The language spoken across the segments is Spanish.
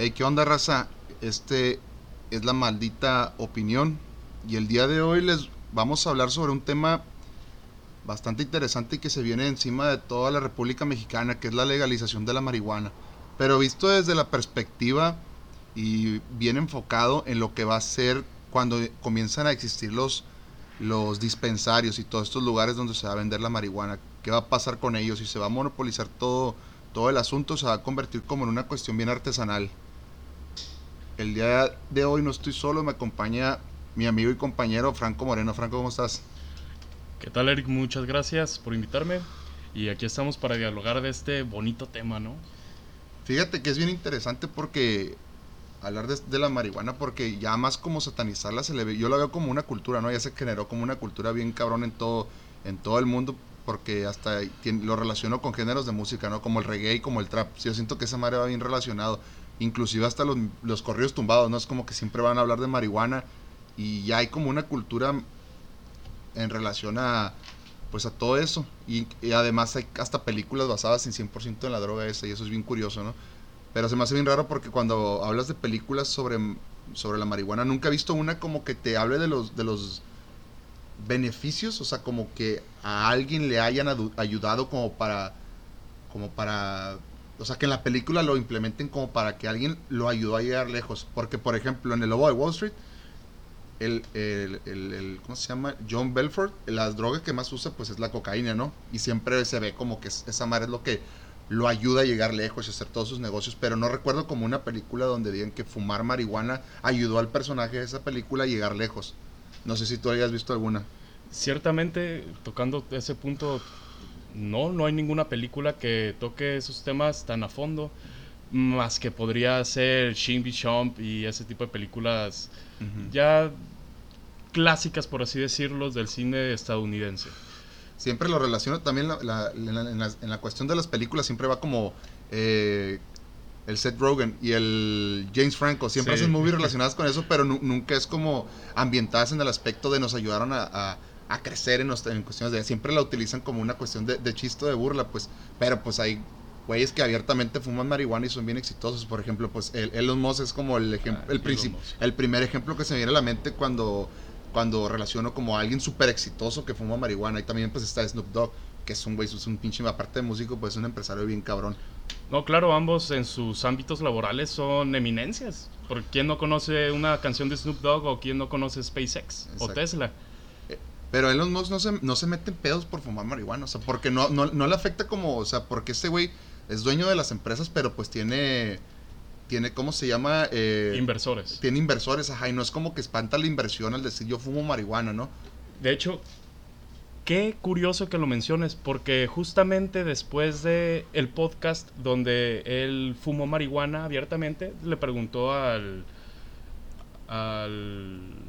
Hey, ¿qué onda, raza? Este es la maldita opinión. Y el día de hoy les vamos a hablar sobre un tema bastante interesante y que se viene encima de toda la República Mexicana, que es la legalización de la marihuana. Pero visto desde la perspectiva y bien enfocado en lo que va a ser cuando comienzan a existir los, los dispensarios y todos estos lugares donde se va a vender la marihuana. ¿Qué va a pasar con ellos? Si se va a monopolizar todo, todo el asunto, se va a convertir como en una cuestión bien artesanal. El día de hoy no estoy solo, me acompaña mi amigo y compañero Franco Moreno. Franco, ¿cómo estás? ¿Qué tal, Eric? Muchas gracias por invitarme. Y aquí estamos para dialogar de este bonito tema, ¿no? Fíjate que es bien interesante porque hablar de, la marihuana, porque ya más como satanizarla se le ve, yo la veo como una cultura, ¿no? Ya se generó como una cultura bien cabrón en todo, en todo el mundo, porque hasta lo relaciono con géneros de música, ¿no? Como el reggae y como el trap. Yo siento que esa madre va bien relacionado inclusive hasta los, los corridos tumbados, ¿no? Es como que siempre van a hablar de marihuana y ya hay como una cultura en relación a pues a todo eso y, además hay hasta películas basadas en 100% en la droga esa y eso es bien curioso, ¿no? Pero se me hace bien raro porque cuando hablas de películas sobre, sobre la marihuana nunca he visto una como que te hable de los de los beneficios, o sea, como que a alguien le hayan ayudado como para como para o sea, que en la película lo implementen como para que alguien lo ayudó a llegar lejos. Porque, por ejemplo, en El Lobo de Wall Street, el, el, el, ¿cómo se llama? John Belfort, las drogas que más usa, pues es la cocaína, ¿no? Y siempre se ve como que esa madre es lo que lo ayuda a llegar lejos y hacer todos sus negocios. Pero no recuerdo como una película donde digan que fumar marihuana ayudó al personaje de esa película a llegar lejos. No sé si tú hayas visto alguna. Ciertamente, tocando ese punto, no, no hay ninguna película que toque esos temas tan a fondo, más que podría ser Shin Chomp y ese tipo de películas ya clásicas, por así decirlo, del cine estadounidense. Siempre lo relaciono también en, la, cuestión de las películas, siempre va como eh, el Seth Rogen y el James Franco, siempre hacen movies relacionadas con eso, pero nunca es como ambientadas en el aspecto de nos ayudaron a a crecer en, en cuestiones de... Siempre la utilizan como una cuestión de, de chisto, de burla, pues. Pero pues hay güeyes que abiertamente fuman marihuana y son bien exitosos. Por ejemplo, pues el, Elon Musk es como el, ejemplo, ah, el, el primer ejemplo que se me viene a la mente cuando, cuando relaciono como a alguien súper exitoso que fuma marihuana. Y también pues está Snoop Dogg, que es un güey, es un pinche, aparte de músico, pues es un empresario bien cabrón. No, claro, ambos en sus ámbitos laborales son eminencias. ¿Por quién no conoce una canción de Snoop Dogg o quién no conoce SpaceX o Tesla? Pero Elon Musk no se, no se mete en pedos por fumar marihuana, o sea, porque no, no, no le afecta como, o sea, porque este güey es dueño de las empresas, pero pues tiene, tiene, ¿cómo se llama? Eh, inversores. Tiene inversores, ajá, y no es como que espanta la inversión al decir yo fumo marihuana, ¿no? De hecho, qué curioso que lo menciones, porque justamente después de el podcast donde él fumó marihuana abiertamente, le preguntó al... al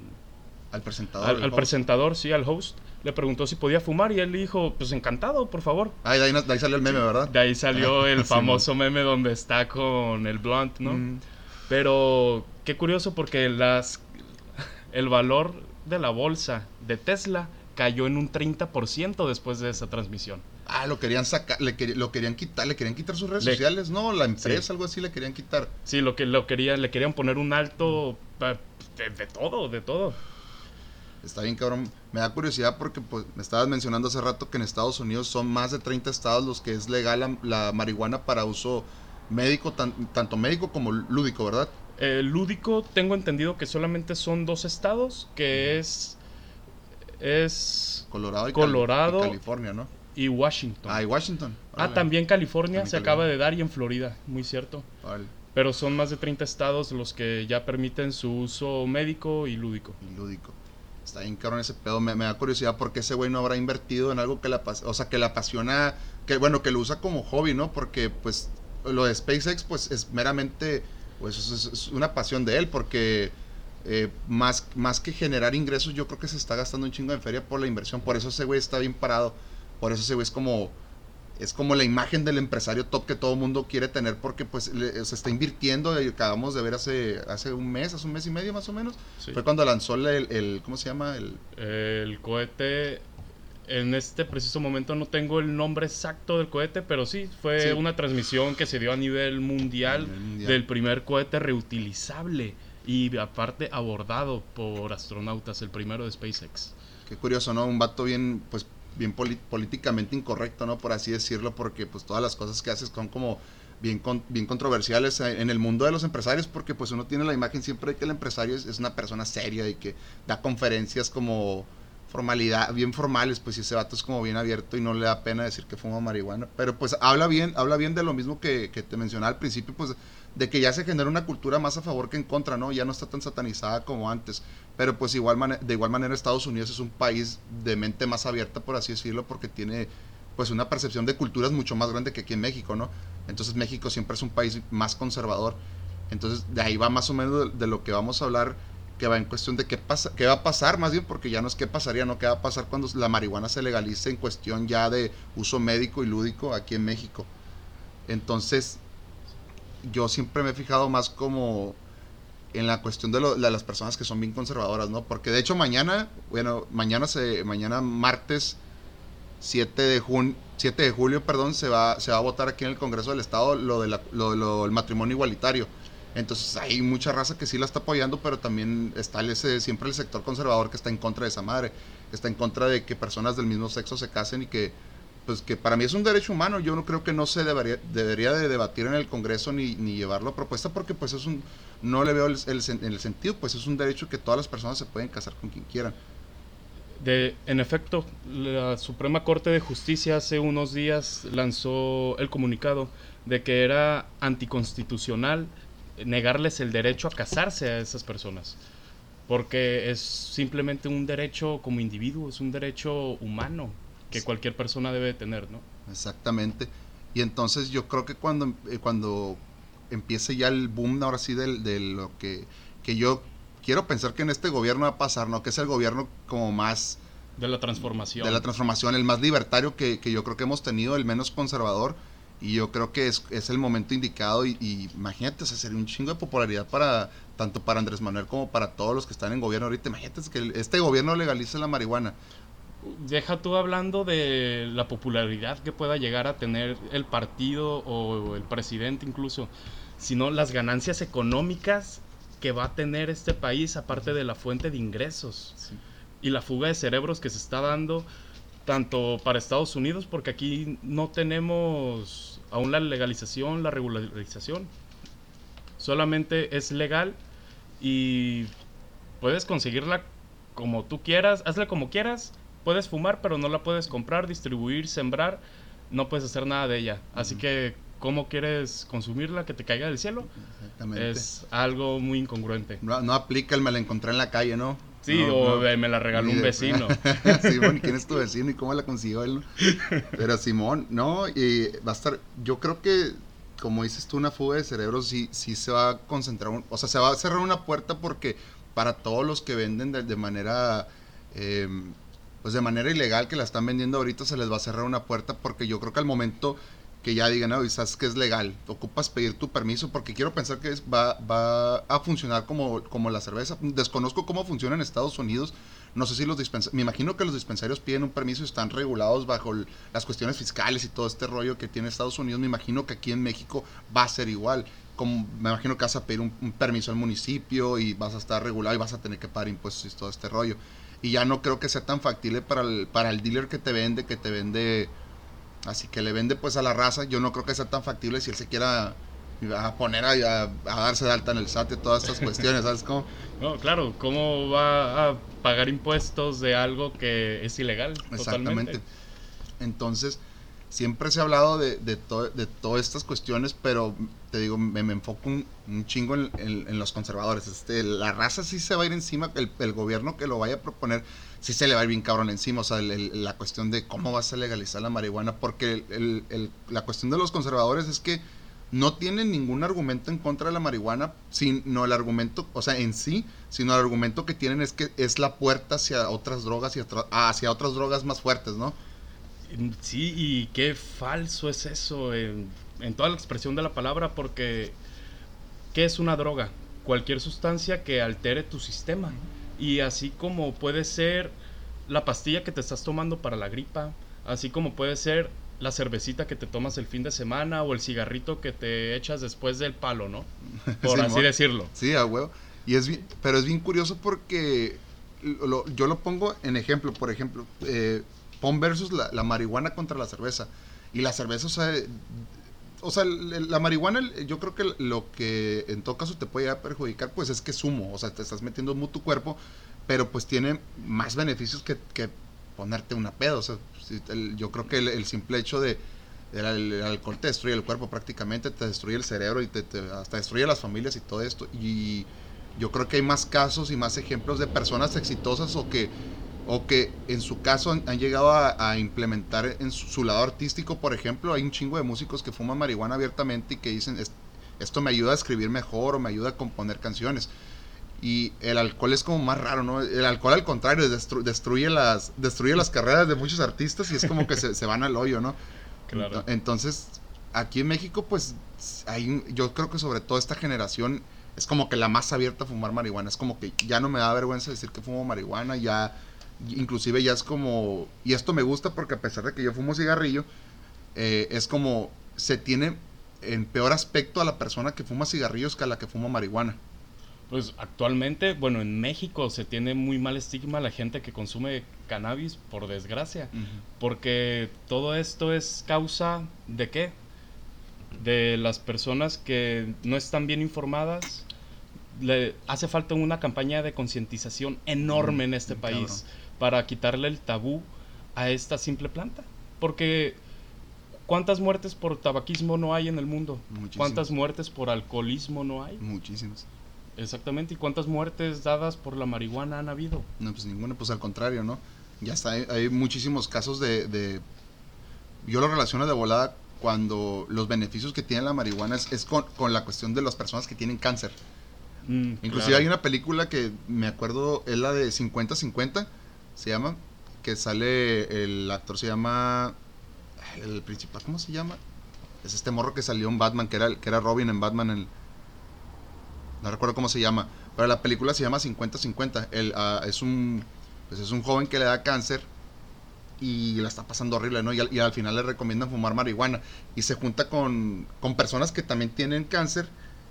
al presentador. Al, presentador, sí, al host. Le preguntó si podía fumar y él dijo, pues encantado, por favor. Ah, de ahí, salió el meme, ¿verdad? De ahí salió el famoso meme donde está con el blunt, ¿no? Mm. Pero qué curioso porque las el valor de la bolsa de Tesla cayó en un 30% después de esa transmisión. Ah, lo querían sacar, le lo querían quitar, le querían quitar sus redes sociales, no, la empresa, algo así le querían quitar. Sí, lo que lo querían, le querían poner un alto de todo, de todo. Está bien, cabrón. Me da curiosidad porque pues, me estabas mencionando hace rato que en Estados Unidos son más de 30 estados los que es legal la, marihuana para uso médico, tanto médico como lúdico, ¿verdad? Eh, lúdico, tengo entendido que solamente son dos estados, que es... Es... Colorado y, Colorado California, ¿no? Y Washington. Ah, y Washington. Ah, también California se acaba de dar y en Florida, muy cierto. Vale. Pero son más de 30 estados los que ya permiten su uso médico y lúdico. Y lúdico. Está bien cabrón ese pedo. Me, da curiosidad porque ese güey no habrá invertido en algo que la, o sea, que le apasiona, que bueno, que lo usa como hobby, ¿no? Porque pues lo de SpaceX pues es meramente, pues es, una pasión de él porque eh, más, más que generar ingresos yo creo que se está gastando un chingo de feria por la inversión. Por eso ese güey está bien parado. Por eso ese güey es como es como la imagen del empresario top que todo mundo quiere tener porque pues se está invirtiendo y acabamos de ver hace hace un mes hace un mes y medio más o menos fue cuando lanzó el, el, cómo se llama el el cohete en este preciso momento no tengo el nombre exacto del cohete, pero sí, fue una transmisión que se dio a nivel mundial, del primer cohete reutilizable y aparte abordado por astronautas, el primero de SpaceX. Qué curioso, ¿no? Un vato bien, pues, bien políticamente incorrecto, ¿no? Por así decirlo, porque pues todas las cosas que haces son como bien, bien controversiales en el mundo de los empresarios, porque pues uno tiene la imagen siempre de que el empresario es una persona seria y que da conferencias como formalidad, bien formales, pues si ese vato es como bien abierto y no le da pena decir que fuma marihuana. Pero pues habla bien, habla bien de lo mismo que, que te mencionaba al principio, pues de que ya se genera una cultura más a favor que en contra, ¿no? Ya no está tan satanizada como antes. Pero pues igual de igual manera Estados Unidos es un país de mente más abierta, por así decirlo, porque tiene pues una percepción de culturas mucho más grande que aquí en México, ¿no? Entonces México siempre es un país más conservador. Entonces de ahí va más o menos de lo que vamos a hablar que va en cuestión de qué, pasa, qué va a pasar, más bien, porque ya no es qué pasaría, no qué va a pasar cuando la marihuana se legalice en cuestión ya de uso médico y lúdico aquí en México. Entonces, yo siempre me he fijado más como en la cuestión de, las personas que son bien conservadoras, ¿no? Porque de hecho mañana, bueno, mañana se, mañana martes 7 de junio, 7 de julio, perdón, se va, se va a votar aquí en el Congreso del Estado lo de lo, el matrimonio igualitario entonces hay mucha raza que sí la está apoyando, pero también está siempre el sector conservador que está en contra de esa madre, que está en contra de que personas del mismo sexo se casen y que, pues que para mí es un derecho humano. Yo no creo que no se debería, de debatir en el Congreso ni, ni llevarlo a propuesta porque pues es un, no le veo el, el, sentido, pues es un derecho que todas las personas se pueden casar con quien quieran. De, en efecto, la Suprema Corte de Justicia hace unos días lanzó el comunicado de que era anticonstitucional negarles el derecho a casarse a esas personas. Porque es simplemente un derecho como individuo, es un derecho humano que cualquier persona debe tener, ¿no? Exactamente. Y entonces yo creo que cuando, eh, cuando empiece ya el boom ahora sí de, de lo que, que yo quiero pensar que en este gobierno va a pasar, ¿no? Que es el gobierno como más... De la transformación. De la transformación, el más libertario que, que yo creo que hemos tenido, el menos conservador y yo creo que es, es el momento indicado y, imagínate, o sería un chingo de popularidad para tanto para Andrés Manuel como para todos los que están en gobierno ahorita. Imagínate que este gobierno legalice la marihuana. Deja tú hablando de la popularidad que pueda llegar a tener el partido o el presidente incluso, sino las ganancias económicas que va a tener este país aparte de la fuente de ingresos. Y la fuga de cerebros que se está dando tanto para Estados Unidos, porque aquí no tenemos aún la legalización, la regularización. Solamente es legal y puedes conseguirla como tú quieras, hazla como quieras. Puedes fumar, pero no la puedes comprar, distribuir, sembrar. No puedes hacer nada de ella. Así que, ¿cómo quieres consumirla? ¿Que te caiga del cielo? Es algo muy incongruente. No, no aplica el me la encontré en la calle, ¿no? Sí, o me la regaló un vecino. Simón, ¿quién es tu vecino y cómo la consiguió él? Pero Simón, no, y va a estar, yo creo que, como dices tú, una fuga de cerebros sí, sí se va a concentrar, o sea, se va a cerrar una puerta porque para todos los que venden de, manera, em, pues de manera ilegal, que la están vendiendo ahorita, se les va a cerrar una puerta porque yo creo que al momento que ya digan, no, sabes que es legal, ocupas pedir tu permiso, porque quiero pensar que va, va a funcionar como, como la cerveza. Desconozco cómo funciona en Estados Unidos. No sé si los dispensarios, me imagino que los dispensarios piden un permiso y están regulados bajo las cuestiones fiscales y todo este rollo que tiene Estados Unidos. Me imagino que aquí en México va a ser igual. Me imagino que vas a pedir un, un permiso al municipio y vas a estar regulado y vas a tener que pagar impuestos y todo este rollo. Y ya no creo que sea tan factible para el, para el dealer que te vende, que te vende Así que le vende pues a la raza. Yo no creo que sea tan factible si él se quiera a poner a, a, darse de alta en el SAT y todas estas cuestiones, ¿sabes cómo? No, claro, ¿cómo va a pagar impuestos de algo que es ilegal? Exactamente. Entonces, siempre se ha hablado de, de, de todas estas cuestiones, pero te digo, me, enfoco un, chingo en, los conservadores. Este, la raza sí se va a ir encima, el, el gobierno que lo vaya a proponer sí se le va a ir bien cabrón encima. O sea, la cuestión de cómo vas a legalizar la marihuana, porque la cuestión de los conservadores es que no tienen ningún argumento en contra de la marihuana, sino el argumento, o sea, en sí, sino el argumento que tienen es que es la puerta hacia otras drogas y hacia otras drogas más fuertes, ¿no? Sí, y qué falso es eso en, en toda la expresión de la palabra, porque ¿qué es una droga? Cualquier sustancia que altere tu sistema. Y así como puede ser la pastilla que te estás tomando para la gripa, así como puede ser la cervecita que te tomas el fin de semana o el cigarrito que te echas después del palo, ¿no? Por así decirlo. Sí, a huevo. Y es bien, pero es bien curioso porque yo lo pongo en ejemplo, por ejemplo, eh, pon versus la, marihuana contra la cerveza. Y la cerveza, o sea, o sea, la marihuana, yo creo que lo que en todo caso te puede perjudicar, pues es que es humo, o sea, te estás metiendo humo tu cuerpo, pero pues tiene más beneficios que, ponerte una pedo, o sea, yo creo que el, simple hecho de el, alcohol te destruye el cuerpo prácticamente, te destruye el cerebro y te, hasta destruye las familias y todo esto. Y yo creo que hay más casos y más ejemplos de personas exitosas o que, o que en su caso han, llegado a, implementar en su, lado artístico, por ejemplo, hay un chingo de músicos que fuman marihuana abiertamente y que dicen, esto me ayuda a escribir mejor o me ayuda a componer canciones. Y el alcohol es como más raro, ¿no? El alcohol al contrario destruye, las, destruye las carreras de muchos artistas y es como que se, van al hoyo, ¿no? Claro. Entonces, aquí en México, pues, hay, yo creo que sobre todo esta generación es como que la más abierta a fumar marihuana. Es como que ya no me da vergüenza decir que fumo marihuana, ya, inclusive ya es como, y esto me gusta porque a pesar de que yo fumo cigarrillo, eh, es como, se tiene en peor aspecto a la persona que fuma cigarrillos que a la que fuma marihuana. Pues actualmente, bueno, en México se tiene muy mal estigma la gente que consume cannabis, por desgracia. Porque todo esto es causa de qué? De las personas que no están bien informadas. Le hace falta una campaña de concientización enorme en este país para quitarle el tabú a esta simple planta. Porque ¿cuántas muertes por tabaquismo no hay en el mundo? ¿Cuántas muertes por alcoholismo no hay? Muchísimas. Exactamente, ¿y cuántas muertes dadas por la marihuana han habido? No, pues ninguna, pues al contrario, ¿no? Ya está, hay, muchísimos casos de, Yo lo relaciono de volada cuando los beneficios que tiene la marihuana es, con, la cuestión de las personas que tienen cáncer. Mm, Inclusive hay una película que me acuerdo, es la de 50-50, se llama, que sale, el actor se llama, el principal, ¿cómo se llama? Es este morro que salió en Batman, que era, que era Robin en Batman, en, no recuerdo cómo se llama, pero la película se llama 50-50. Uh, es, un, pues es un joven que le da cáncer y la está pasando horrible, ¿no? Y al, final le recomiendan fumar marihuana. Y se junta con, con, personas que también tienen cáncer,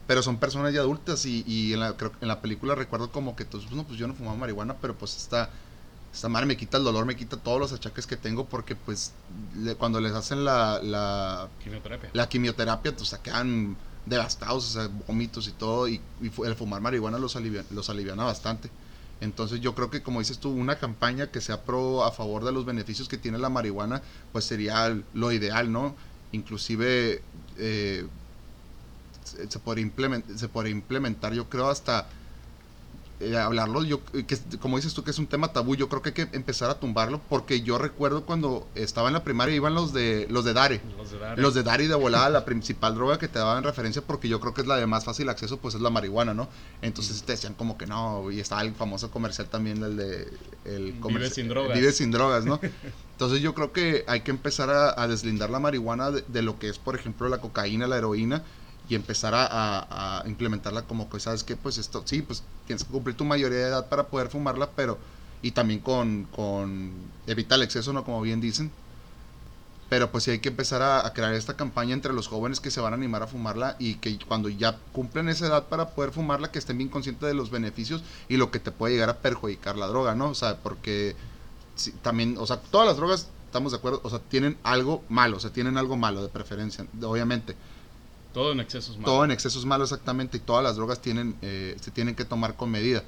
pero son personas ya adultas. Y, y en, la, en la película recuerdo como que, pues, no, pues yo no fumaba marihuana, pero pues esta, esta madre me quita el dolor, me quita todos los achaques que tengo, porque pues cuando les hacen la, la quimioterapia, la quimioterapia pues se quedan devastados, o sea, vómitos y todo, y, el fumar marihuana los, alivia, los aliviana bastante. Entonces yo creo que como dices tú, una campaña que sea pro a favor de los beneficios que tiene la marihuana, pues sería lo ideal, ¿no? Inclusive eh, se, podría implementar, se podría implementar, yo creo, hasta eh, hablarlo, yo, que, como dices tú que es un tema tabú, yo creo que hay que empezar a tumbarlo, porque yo recuerdo cuando estaba en la primaria iban los de los de Dare. Los de Dare. Los de Dare de volada, la principal droga que te daban referencia, porque yo creo que es la de más fácil acceso, pues es la marihuana, ¿no? Entonces te decían como que no, y estaba el famoso comercial también, el de... El Vive sin drogas. Vive sin drogas, ¿no? Entonces yo creo que hay que empezar a, deslindar la marihuana de, lo que es, por ejemplo, la cocaína, la heroína, y empezar a, implementarla como que, ¿sabes qué? Pues esto, sí, pues tienes que cumplir tu mayoría de edad para poder fumarla, pero, y también con, con evitar el exceso, ¿no? Como bien dicen. Pero pues sí hay que empezar a, crear esta campaña entre los jóvenes que se van a animar a fumarla y que cuando ya cumplen esa edad para poder fumarla, que estén bien conscientes de los beneficios y lo que te puede llegar a perjudicar la droga, ¿no? O sea, porque también, o sea, todas las drogas, estamos de acuerdo, o sea, tienen algo malo, o sea, tienen algo malo de preferencia, obviamente todo en excesos malos. Todo en excesos malos, exactamente. Y todas las drogas tienen, eh, se tienen que tomar con medida.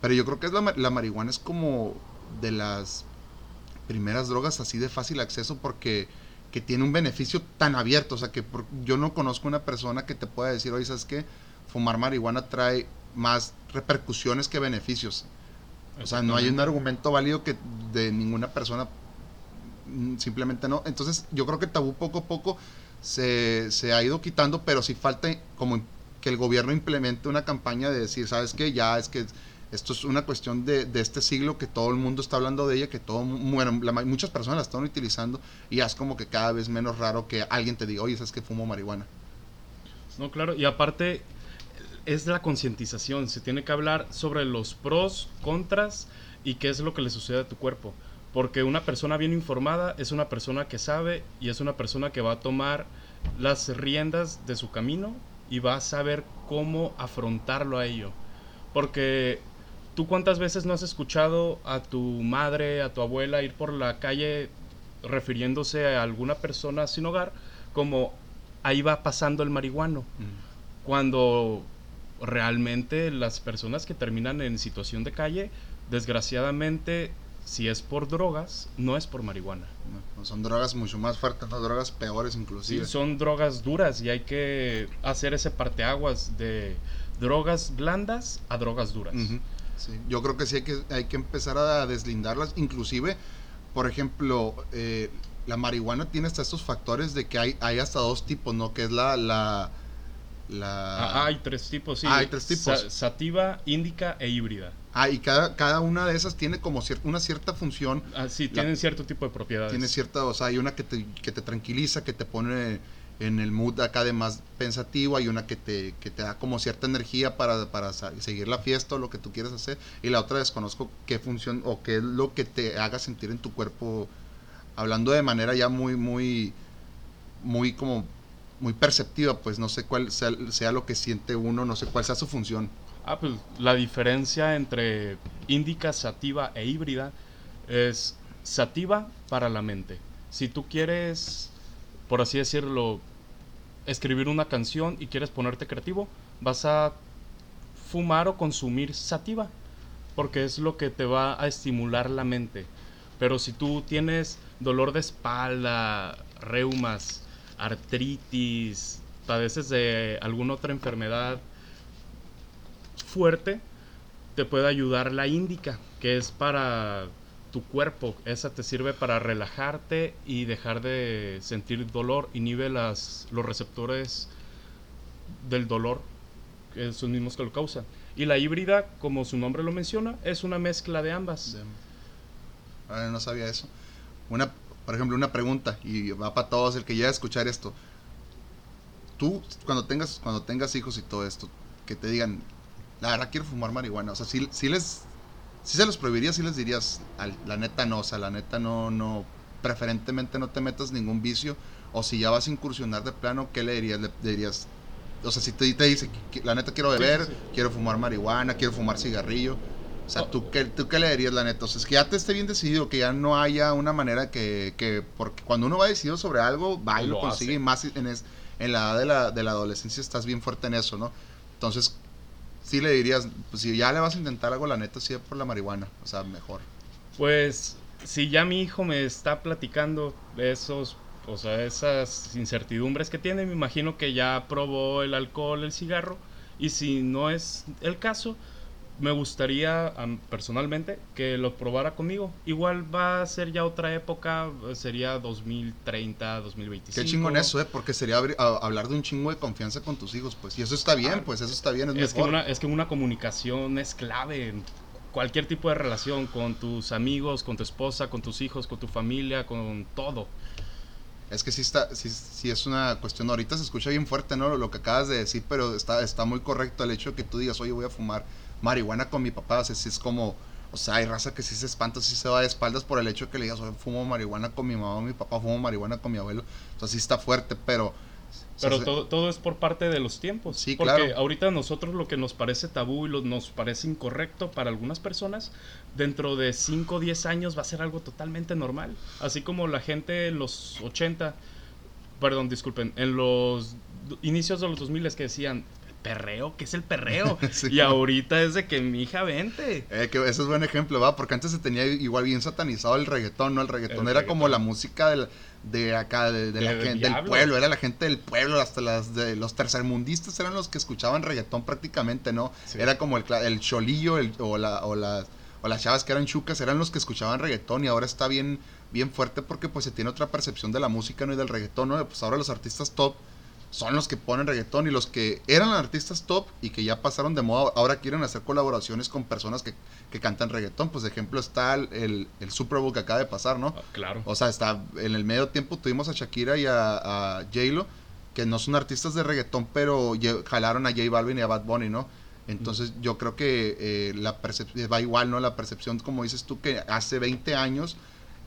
Pero yo creo que es la, la, marihuana es como de las primeras drogas así de fácil acceso porque que tiene un beneficio tan abierto. O sea, que yo no conozco una persona que te pueda decir, oye, ¿sabes qué? Fumar marihuana trae más repercusiones que beneficios. O sea, no hay un argumento válido que de ninguna persona mm, simplemente no. Entonces, yo creo que tabú poco a poco se, se ha ido quitando, pero si falta como que el gobierno implemente una campaña de decir, ¿sabes qué? Ya es que esto es una cuestión de, de, este siglo que todo el mundo está hablando de ella, que todo, bueno, muchas personas la están utilizando y es como que cada vez menos raro que alguien te diga, oye, ¿sabes que fumo marihuana? No, claro, y aparte es la concientización, se tiene que hablar sobre los pros, contras y qué es lo que le sucede a tu cuerpo. Porque una persona bien informada es una persona que sabe y es una persona que va a tomar las riendas de su camino y va a saber cómo afrontarlo a ello. Porque tú cuántas veces no has escuchado a tu madre, a tu abuela ir por la calle refiriéndose a alguna persona sin hogar como ahí va pasando el marihuano. Mm. Cuando realmente las personas que terminan en situación de calle, desgraciadamente, si es por drogas, no es por marihuana. son drogas mucho más fuertes, ¿no? drogas peores inclusive. Sí, son drogas duras y hay que hacer ese parteaguas de drogas blandas a drogas duras. Yo creo que sí hay que, hay que empezar a deslindarlas, inclusive, por ejemplo, eh, la marihuana tiene hasta estos factores de que hay, hay hasta dos tipos, ¿no? Que es la... la, la... Ah, hay tres tipos, sí. Ah, hay tres tipos. sativa, índica e híbrida. Ah, y cada, cada una de esas tiene como una cierta función. Ah, sí, tienen cierto tipo de propiedades. Tiene cierta, o sea, hay una que te, que te tranquiliza, que te pone en el mood acá de más pensativo, hay una que te, que te da como cierta energía para, para seguir la fiesta o lo que tú quieras hacer, y la otra desconozco qué función o qué es lo que te haga sentir en tu cuerpo, hablando de manera ya muy, muy, muy como, muy perceptiva, pues no sé cuál sea, lo que siente uno, no sé cuál sea su función. Ah, pues la diferencia entre índica, sativa e híbrida es sativa para la mente. Si tú quieres, por así decirlo, escribir una canción y quieres ponerte creativo, vas a fumar o consumir sativa, porque es lo que te va a estimular la mente. Pero si tú tienes dolor de espalda, reumas, artritis, padeces de alguna otra enfermedad fuerte, te puede ayudar la índica, que es para tu cuerpo. Esa te sirve para relajarte y dejar de sentir dolor. Inhibe las, los receptores del dolor, que son mismos que lo causan. Y la híbrida, como su nombre lo menciona, es una mezcla de ambas. no sabía eso. Una, por ejemplo, una pregunta, y va para todos el que llega a escuchar esto. Tú, cuando tengas, cuando tengas hijos y todo esto, que te digan, la verdad quiero fumar marihuana. O sea, si, si les si se los prohibirías, si les dirías, la neta no, o sea, la neta no, no, preferentemente no te metas ningún vicio, o si ya vas a incursionar de plano, ¿qué le dirías? Le, dirías, o sea, si te, te dice, la neta quiero beber, quiero fumar marihuana, quiero fumar cigarrillo, o sea, ¿tú, qué, ¿tú qué le dirías, la neta? O sea, es que ya te esté bien decidido, que ya no haya una manera que, que porque cuando uno va decidido sobre algo, va y lo, consigue, y más en, es, en la edad de la, de la adolescencia estás bien fuerte en eso, ¿no? Entonces, sí le dirías, pues si ya le vas a intentar algo, la neta, sí por la marihuana, o sea, mejor. Pues si ya mi hijo me está platicando de esos, o sea, esas incertidumbres que tiene, me imagino que ya probó el alcohol, el cigarro, y si no es el caso, me gustaría personalmente que lo probara conmigo. Igual va a ser ya otra época, sería 2030, 2025. Qué chingón eso, ¿eh? Porque sería hablar de un chingo de confianza con tus hijos, pues. Y eso está bien, pues eso está bien, es, Que una, es que una comunicación es clave en cualquier tipo de relación, con tus amigos, con tu esposa, con tus hijos, con tu familia, con todo. Es que sí está, sí, sí, es una cuestión, ahorita se escucha bien fuerte, ¿no? Lo que acabas de decir, pero está, está muy correcto el hecho de que tú digas, oye, voy a fumar marihuana con mi papá, o sea, si es como, o sea, hay raza que sí se espanta, sí se va de espaldas por el hecho de que le digas, oye, fumo marihuana con mi mamá o mi papá, fumo marihuana con mi abuelo, entonces sí está fuerte, pero... Pero todo, todo, es por parte de los tiempos. Sí, porque ahorita a nosotros lo que nos parece tabú y lo, nos parece incorrecto para algunas personas, dentro de 5 o 10 años va a ser algo totalmente normal. Así como la gente en los 80, perdón, disculpen, en los inicios de los 2000 que decían, perreo, ¿qué es el perreo? y ahorita es de que mi hija vente. Eh, que ese es buen ejemplo, va, porque antes se tenía igual bien satanizado el reggaetón, ¿no? El reggaetón era como la música del, de acá, de, la gente, del pueblo, era la gente del pueblo, hasta las de los tercermundistas eran los que escuchaban reggaetón prácticamente, ¿no? Era como el, el cholillo el, o, la, o, las, o las chavas que eran chucas, eran los que escuchaban reggaetón y ahora está bien, bien fuerte porque pues se tiene otra percepción de la música, ¿no? Y del reggaetón, ¿no? Pues ahora los artistas top son los que ponen reggaetón y los que eran artistas top y que ya pasaron de moda, ahora quieren hacer colaboraciones con personas que, cantan reggaetón. Pues de ejemplo está el, el, Super Bowl que acaba de pasar, ¿no? Ah, claro. O sea, está en el medio tiempo tuvimos a Shakira y a, a J-Lo, que no son artistas de reggaetón, pero jalaron a J Balvin y a Bad Bunny, ¿no? Entonces yo creo que eh, la percepción va igual, ¿no? La percepción, como dices tú, que hace 20 años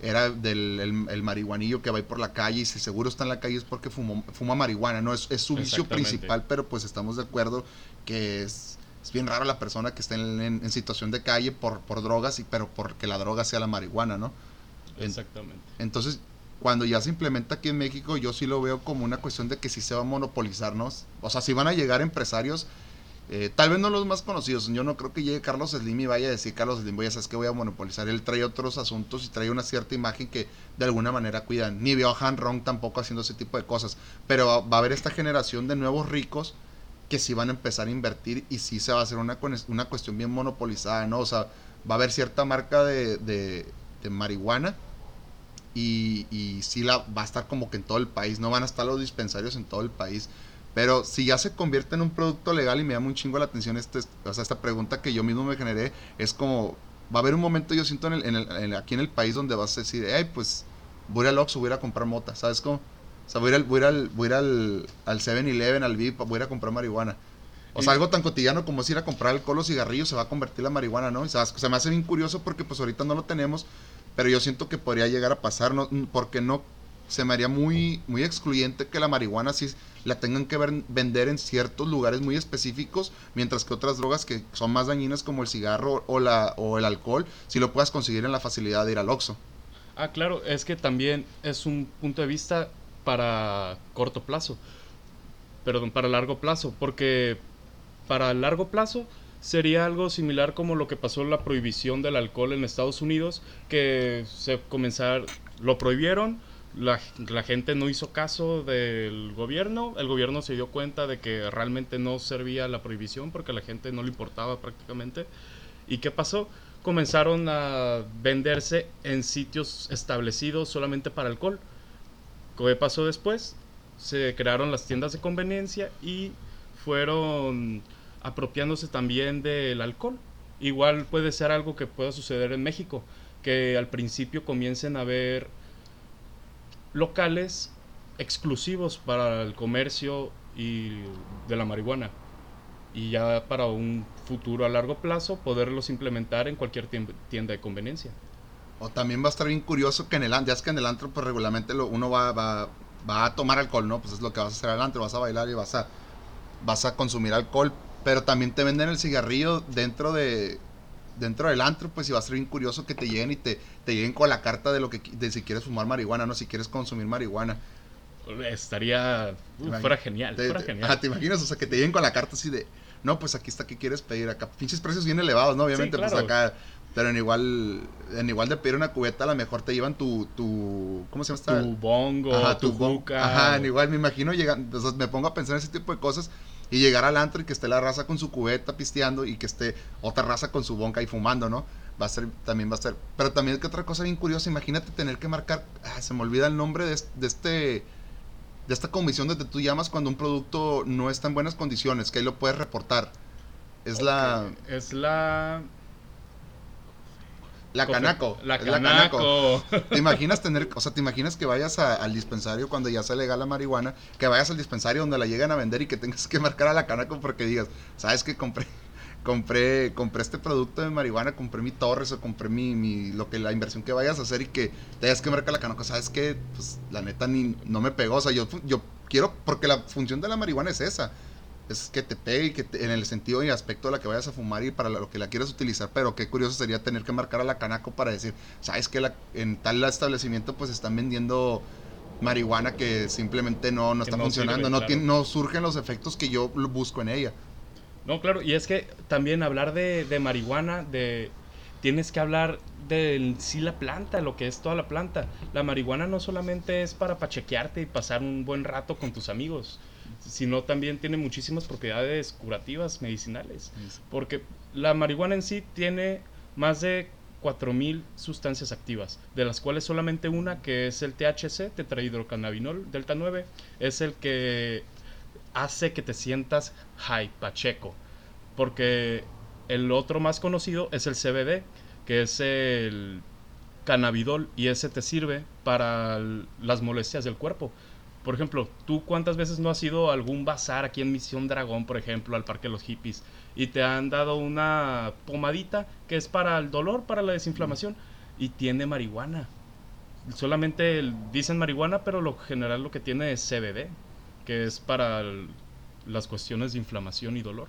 era del el, marihuanillo que va ahí por la calle y si seguro está en la calle es porque fuma marihuana, ¿no? Es, es su vicio principal, pero pues estamos de acuerdo que es, es bien raro la persona que está en, situación de calle por, por drogas, y, pero porque la droga sea la marihuana, ¿no? Exactamente. Entonces, cuando ya se implementa aquí en México, yo sí lo veo como una cuestión de que sí se va a monopolizarnos. O sea, si van a llegar empresarios, eh, tal vez no los más conocidos. Yo no creo que llegue Carlos Slim y vaya a decir, Carlos Slim, voy a sabes que voy a monopolizar. Él trae otros asuntos y trae una cierta imagen que de alguna manera cuidan. Ni veo a Han Rong tampoco haciendo ese tipo de cosas. Pero va a haber esta generación de nuevos ricos que sí van a empezar a invertir y sí se va a hacer una, una cuestión bien monopolizada, ¿no? O sea, va a haber cierta marca de, de, de marihuana y, y sí la, va a estar como que en todo el país, no van a estar los dispensarios en todo el país. Pero si ya se convierte en un producto legal y me llama un chingo la atención este, o sea, esta pregunta que yo mismo me generé, es como, va a haber un momento yo siento en el, en el, aquí en el país donde vas a decir, ay, pues voy al Oxxo, voy a ir a comprar mota, ¿sabes cómo? O sea, voy a ir al, voy a ir al, voy a ir al, al 7-Eleven, al VIP, voy a ir a comprar marihuana. O sea, algo tan cotidiano como es ir a comprar alcohol o cigarrillos se va a convertir la marihuana, ¿no? O sea, se me hace bien curioso porque pues ahorita no lo tenemos, pero yo siento que podría llegar a pasar, ¿no? porque no se me haría muy, muy excluyente que la marihuana sí la tengan que vender en ciertos lugares muy específicos, mientras que otras drogas que son más dañinas como el cigarro o, la, o el alcohol, si lo puedas conseguir en la facilidad de ir al Oxxo. Ah, claro, es que también es un punto de vista para corto plazo, perdón, para largo plazo, porque para largo plazo sería algo similar como lo que pasó en la prohibición del alcohol en Estados Unidos, que se comenzar, lo prohibieron, la, gente no hizo caso del gobierno, el gobierno se dio cuenta de que realmente no servía la prohibición porque a la gente no le importaba prácticamente. ¿Y qué pasó? Comenzaron a venderse en sitios establecidos solamente para alcohol. ¿Qué pasó después? Se crearon las tiendas de conveniencia y fueron apropiándose también del alcohol. Igual puede ser algo que pueda suceder en México, que al principio comiencen a haber locales exclusivos para el comercio y de la marihuana y ya para un futuro a largo plazo poderlos implementar en cualquier tienda de conveniencia. O también va a estar bien curioso que en el ya es que en el antro pues regularmente uno va, va, va, a tomar alcohol, ¿no? Pues es lo que vas a hacer al antro, vas a bailar y vas a, vas a consumir alcohol, pero también te venden el cigarrillo dentro de dentro del antro, pues si va a ser bien curioso que te lleguen y te, te lleguen con la carta de lo que de si quieres fumar marihuana, no si quieres consumir marihuana. Estaría fuera genial, te, genial. ¿te imaginas? O sea, que te lleguen con la carta así de, no, pues aquí está, ¿qué quieres pedir? Acá, pinches precios bien elevados, ¿no? Obviamente, pues acá, pero en igual, en igual de pedir una cubeta, a lo mejor te llevan tu, tu, ¿cómo se llama? Tu bongo, Ajá, tu, tu Ajá, en igual me imagino, llegan, me pongo a pensar en ese tipo de cosas y llegar al antro y que esté la raza con su cubeta pisteando y que esté otra raza con su bonca y fumando, ¿no? Va a ser, también va a ser. Pero también que otra cosa bien curiosa, imagínate tener que marcar, ah, se me olvida el nombre de, de este de esta comisión donde tú llamas cuando un producto no está en buenas condiciones, que ahí lo puedes reportar. Es la... Es la... La Canaco. La Canaco. ¿Te imaginas tener, o sea, te imaginas que vayas al dispensario cuando ya sea legal la marihuana, que vayas al dispensario donde la llegan a vender y que tengas que marcar a la Canaco porque digas, ¿sabes que compré? Compré, compré este producto de marihuana, compré mi Torres o compré mi, mi, lo que la inversión que vayas a hacer y que tengas que marcar la Canaco, ¿sabes que Pues la neta ni, no me pegó, o sea, yo, yo quiero, porque la función de la marihuana es esa, es que te pegue y que en el sentido y aspecto de la que vayas a fumar y para lo que la quieras utilizar, pero qué curioso sería tener que marcar a la canaco para decir, sabes que en tal establecimiento pues están vendiendo marihuana que simplemente no, no está funcionando, no, no surgen los efectos que yo busco en ella. No, claro, y es que también hablar de, de marihuana, de tienes que hablar de sí la planta, lo que es toda la planta. La marihuana no solamente es para pachequearte y pasar un buen rato con tus amigos sino también tiene muchísimas propiedades curativas, medicinales. Porque la marihuana en sí tiene más de 4.000 sustancias activas, de las cuales solamente una, que es el THC, tetrahidrocannabinol delta 9, es el que hace que te sientas high, pacheco. Porque el otro más conocido es el CBD, que es el cannabidol, y ese te sirve para las molestias del cuerpo. Por ejemplo, ¿tú cuántas veces no has ido a algún bazar aquí en Misión Dragón, por ejemplo, al Parque de los Hippies, y te han dado una pomadita que es para el dolor, para la desinflamación, y tiene marihuana? solamente dicen marihuana, pero lo general lo que tiene es CBD, que es para las cuestiones de inflamación y dolor.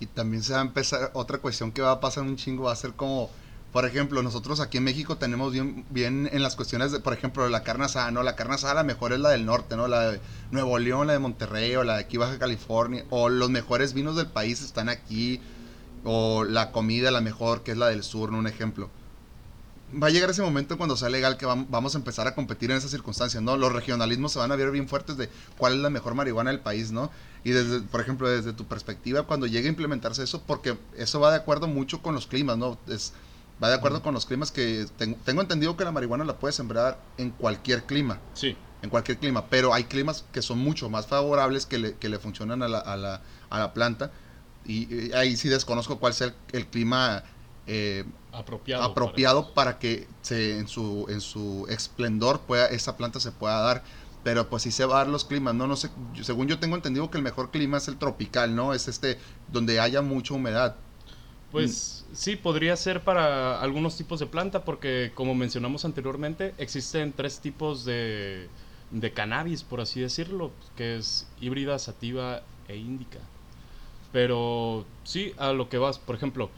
Y también se va a empezar, otra cuestión que va a pasar un chingo va a ser como, por ejemplo, nosotros aquí en México tenemos bien, bien en las cuestiones de, por ejemplo, la carne asada, ¿no? La carne asada la mejor es la del norte, ¿no? La de Nuevo León, la de Monterrey, o la de aquí Baja California, o los mejores vinos del país están aquí, o la comida la mejor, que es la del sur, ¿no? Un ejemplo va a llegar ese momento cuando sea legal que vamos a empezar a competir en esas circunstancias, ¿no? Los regionalismos se van a ver bien fuertes de cuál es la mejor marihuana del país, ¿no? Y desde, por ejemplo, desde tu perspectiva, cuando llegue a implementarse eso, porque eso va de acuerdo mucho con los climas, ¿no? Es, va de acuerdo con los climas que tengo entendido que la marihuana la puedes sembrar en cualquier clima. Sí. En cualquier clima, pero hay climas que son mucho más favorables que le, que le funcionan a la, a la, a la planta. Y, ahí sí desconozco cuál sea el clima eh, apropiado, apropiado para, que se, en, su, en su esplendor pueda, esa planta se pueda dar. Pero pues si se va a dar los climas, no, no sé, según yo tengo entendido que el mejor clima es el tropical, ¿no? Es este donde haya mucha humedad. Pues sí, podría ser para algunos tipos de planta, porque como mencionamos anteriormente, existen tres tipos de, de cannabis, por así decirlo, que es híbrida, sativa e índica. Pero sí, a lo que vas, por ejemplo,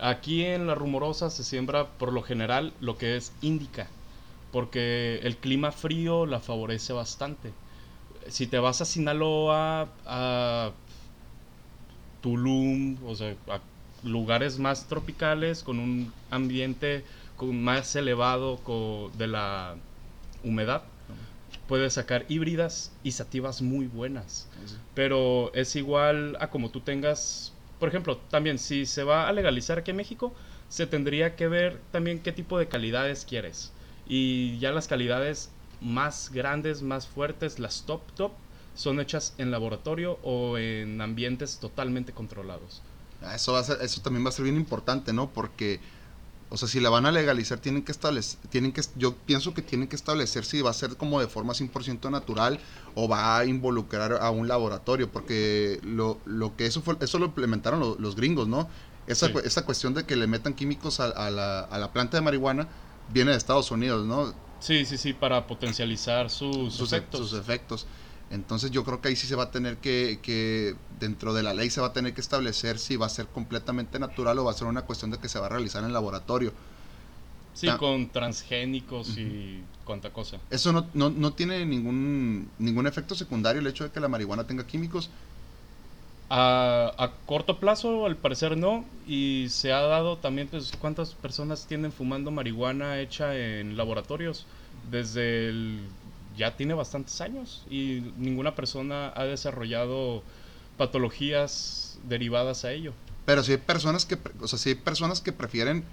Aquí en La Rumorosa se siembra por lo general lo que es índica, porque el clima frío la favorece bastante. Si te vas a Sinaloa, a Tulum, o sea, a lugares más tropicales con un ambiente más elevado de la humedad, puedes sacar híbridas y sativas muy buenas. Pero es igual a como tú tengas por ejemplo, también si se va a legalizar aquí en México, se tendría que ver también qué tipo de calidades quieres. Y ya las calidades más grandes, más fuertes, las top top, son hechas en laboratorio o en ambientes totalmente controlados. Ah, eso, va a ser, eso también va a ser bien importante, ¿no? Porque o sea, si la van a legalizar, tienen que establecer, tienen que, yo pienso que tienen que establecer si va a ser como de forma 100% natural o va a involucrar a un laboratorio, porque lo, lo que eso fue, eso lo implementaron los gringos, ¿no? Esa, esa cuestión de que le metan químicos a, la, a la planta de marihuana viene de Estados Unidos, ¿no? Sí, sí, sí, para potencializar sus, sus efectos. Sus efectos. Entonces yo creo que ahí sí se va a tener que, que, dentro de la ley se va a tener que establecer si va a ser completamente natural o va a ser una cuestión de que se va a realizar en laboratorio. Sí, con transgénicos y cuánta cosa. Eso no, no, no, tiene ningún, ningún efecto secundario el hecho de que la marihuana tenga químicos. A, a, corto plazo, al parecer no, y se ha dado también, pues, cuántas personas tienen fumando marihuana hecha en laboratorios, desde el ya tiene bastantes años y ninguna persona ha desarrollado patologías derivadas a ello. Pero si hay personas que, o sea, si hay personas que prefieren,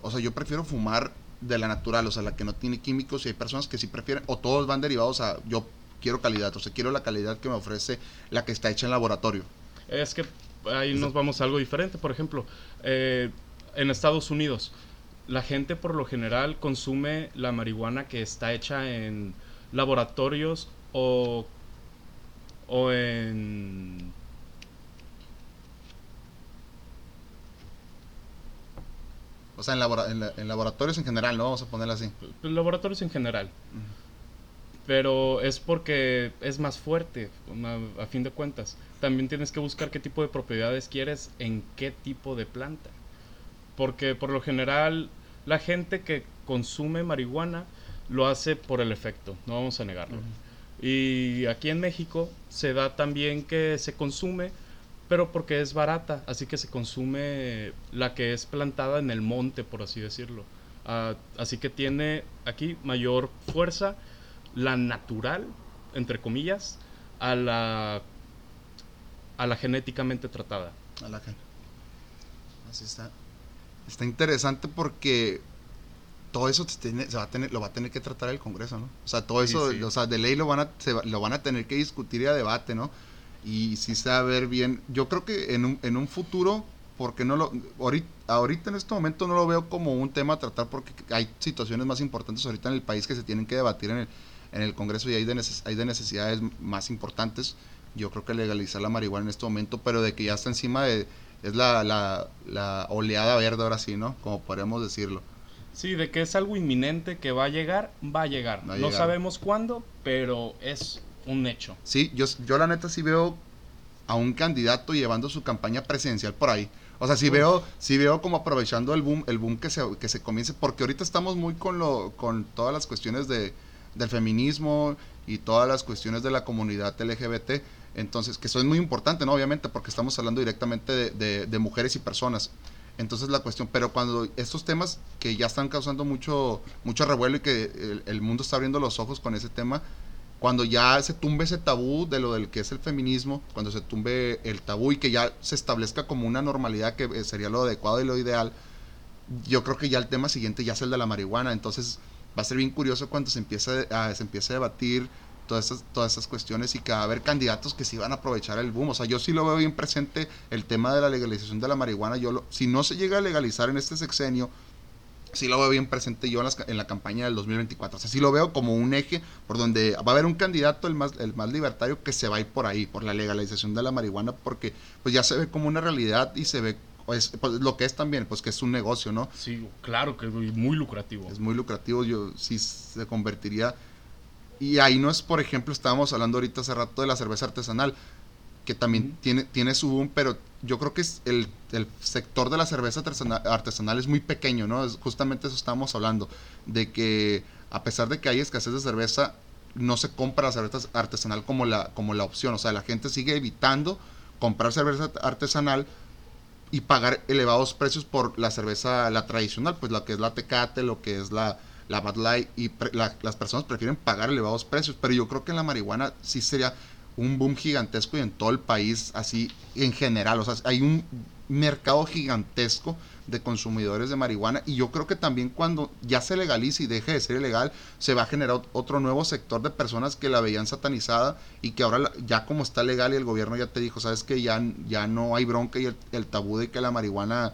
o sea, yo prefiero fumar de la natural, o sea, la que no tiene químicos, y hay personas que sí prefieren, o todos van derivados a, yo quiero calidad, o sea, quiero la calidad que me ofrece la que está hecha en laboratorio. Es que ahí nos vamos a algo diferente, por ejemplo, eh, en Estados Unidos, la gente por lo general consume la marihuana que está hecha en laboratorios o, o en... O sea, en, en, laboratorios en general, ¿no? Vamos a ponerlo así. Pues, laboratorios en general. Pero es porque es más fuerte, a fin de cuentas. También tienes que buscar qué tipo de propiedades quieres en qué tipo de planta. Porque por lo general la gente que consume marihuana lo hace por el efecto, no vamos a negarlo. Y aquí en México se da también que se consume, pero porque es barata, así que se consume la que es plantada en el monte, por así decirlo. Ah, así que tiene aquí mayor fuerza la natural, entre comillas, a la, a la genéticamente tratada. A la Así está. Está interesante porque todo eso se, va a tener, lo va a tener que tratar el Congreso, ¿no? O sea, todo eso, o sea, de ley lo van, a, lo van a tener que discutir y a debate, ¿no? Y sí se va a ver bien. Yo creo que en un, en un futuro, porque no lo, ahorita, ahorita en este momento no lo veo como un tema a tratar porque hay situaciones más importantes ahorita en el país que se tienen que debatir en el, en el Congreso y hay de, hay de necesidades más importantes. Yo creo que legalizar la marihuana en este momento, pero de que ya está encima de, es la, la, la oleada verde ahora sí, ¿no? Como podríamos decirlo Sí, de que es algo inminente que va a llegar, va a llegar. no sabemos cuándo, pero es un hecho. Sí, yo, yo la neta sí veo a un candidato llevando su campaña presidencial por ahí. O sea, sí veo, sí veo como aprovechando el boom, el boom que se, que se comience, porque ahorita estamos muy con lo, con todas las cuestiones de, del feminismo y todas las cuestiones de la comunidad LGBT, entonces, que eso es muy importante, ¿no? Obviamente, porque estamos hablando directamente de, de, mujeres y personas. Entonces la cuestión, pero cuando estos temas que ya están causando mucho, mucho revuelo y que el, mundo está abriendo los ojos con ese tema, cuando ya se tumbe ese tabú de lo del que es el feminismo, cuando se tumbe el tabú y que ya se establezca como una normalidad que eh, sería lo adecuado y lo ideal, yo creo que ya el tema siguiente ya es el de la marihuana, entonces va a ser bien curioso cuando se empiece a, se empiece a debatir todas esas, todas esas cuestiones y que va a haber candidatos que sí van a aprovechar el boom. O sea, yo sí lo veo bien presente el tema de la legalización de la marihuana. Yo lo, si no se llega a legalizar en este sexenio, sí lo veo bien presente yo en, la campaña del 2024. O sea, sí lo veo como un eje por donde va a haber un candidato, el más, el más libertario, que se va a ir por ahí, por la legalización de la marihuana, porque pues ya se ve como una realidad y se ve pues, pues, lo que es también, pues que es un negocio, ¿no? Sí, claro que es muy lucrativo. Es muy lucrativo, yo sí se convertiría. Y ahí no es, por ejemplo, estábamos hablando ahorita hace rato de la cerveza artesanal que también tiene, tiene su boom, pero yo creo que es el, el sector de la cerveza artesanal, es muy pequeño, ¿no? Es, justamente eso estamos hablando, de que a pesar de que hay escasez de cerveza, no se compra la cerveza artesanal como la, como la opción, o sea, la gente sigue evitando comprar cerveza artesanal y pagar elevados precios por la cerveza, la tradicional, pues lo que es la Tecate, lo que es la, la Bud Light, y las personas prefieren pagar elevados precios, pero yo creo que en la marihuana sí sería un boom gigantesco y en todo el país, así en general. O sea, hay un mercado gigantesco de consumidores de marihuana y yo creo que también cuando ya se legalice y deje de ser ilegal, se va a generar otro nuevo sector de personas que la veían satanizada y que ahora ya como está legal y el gobierno ya te dijo, sabes que ya, ya no hay bronca y el tabú de que la marihuana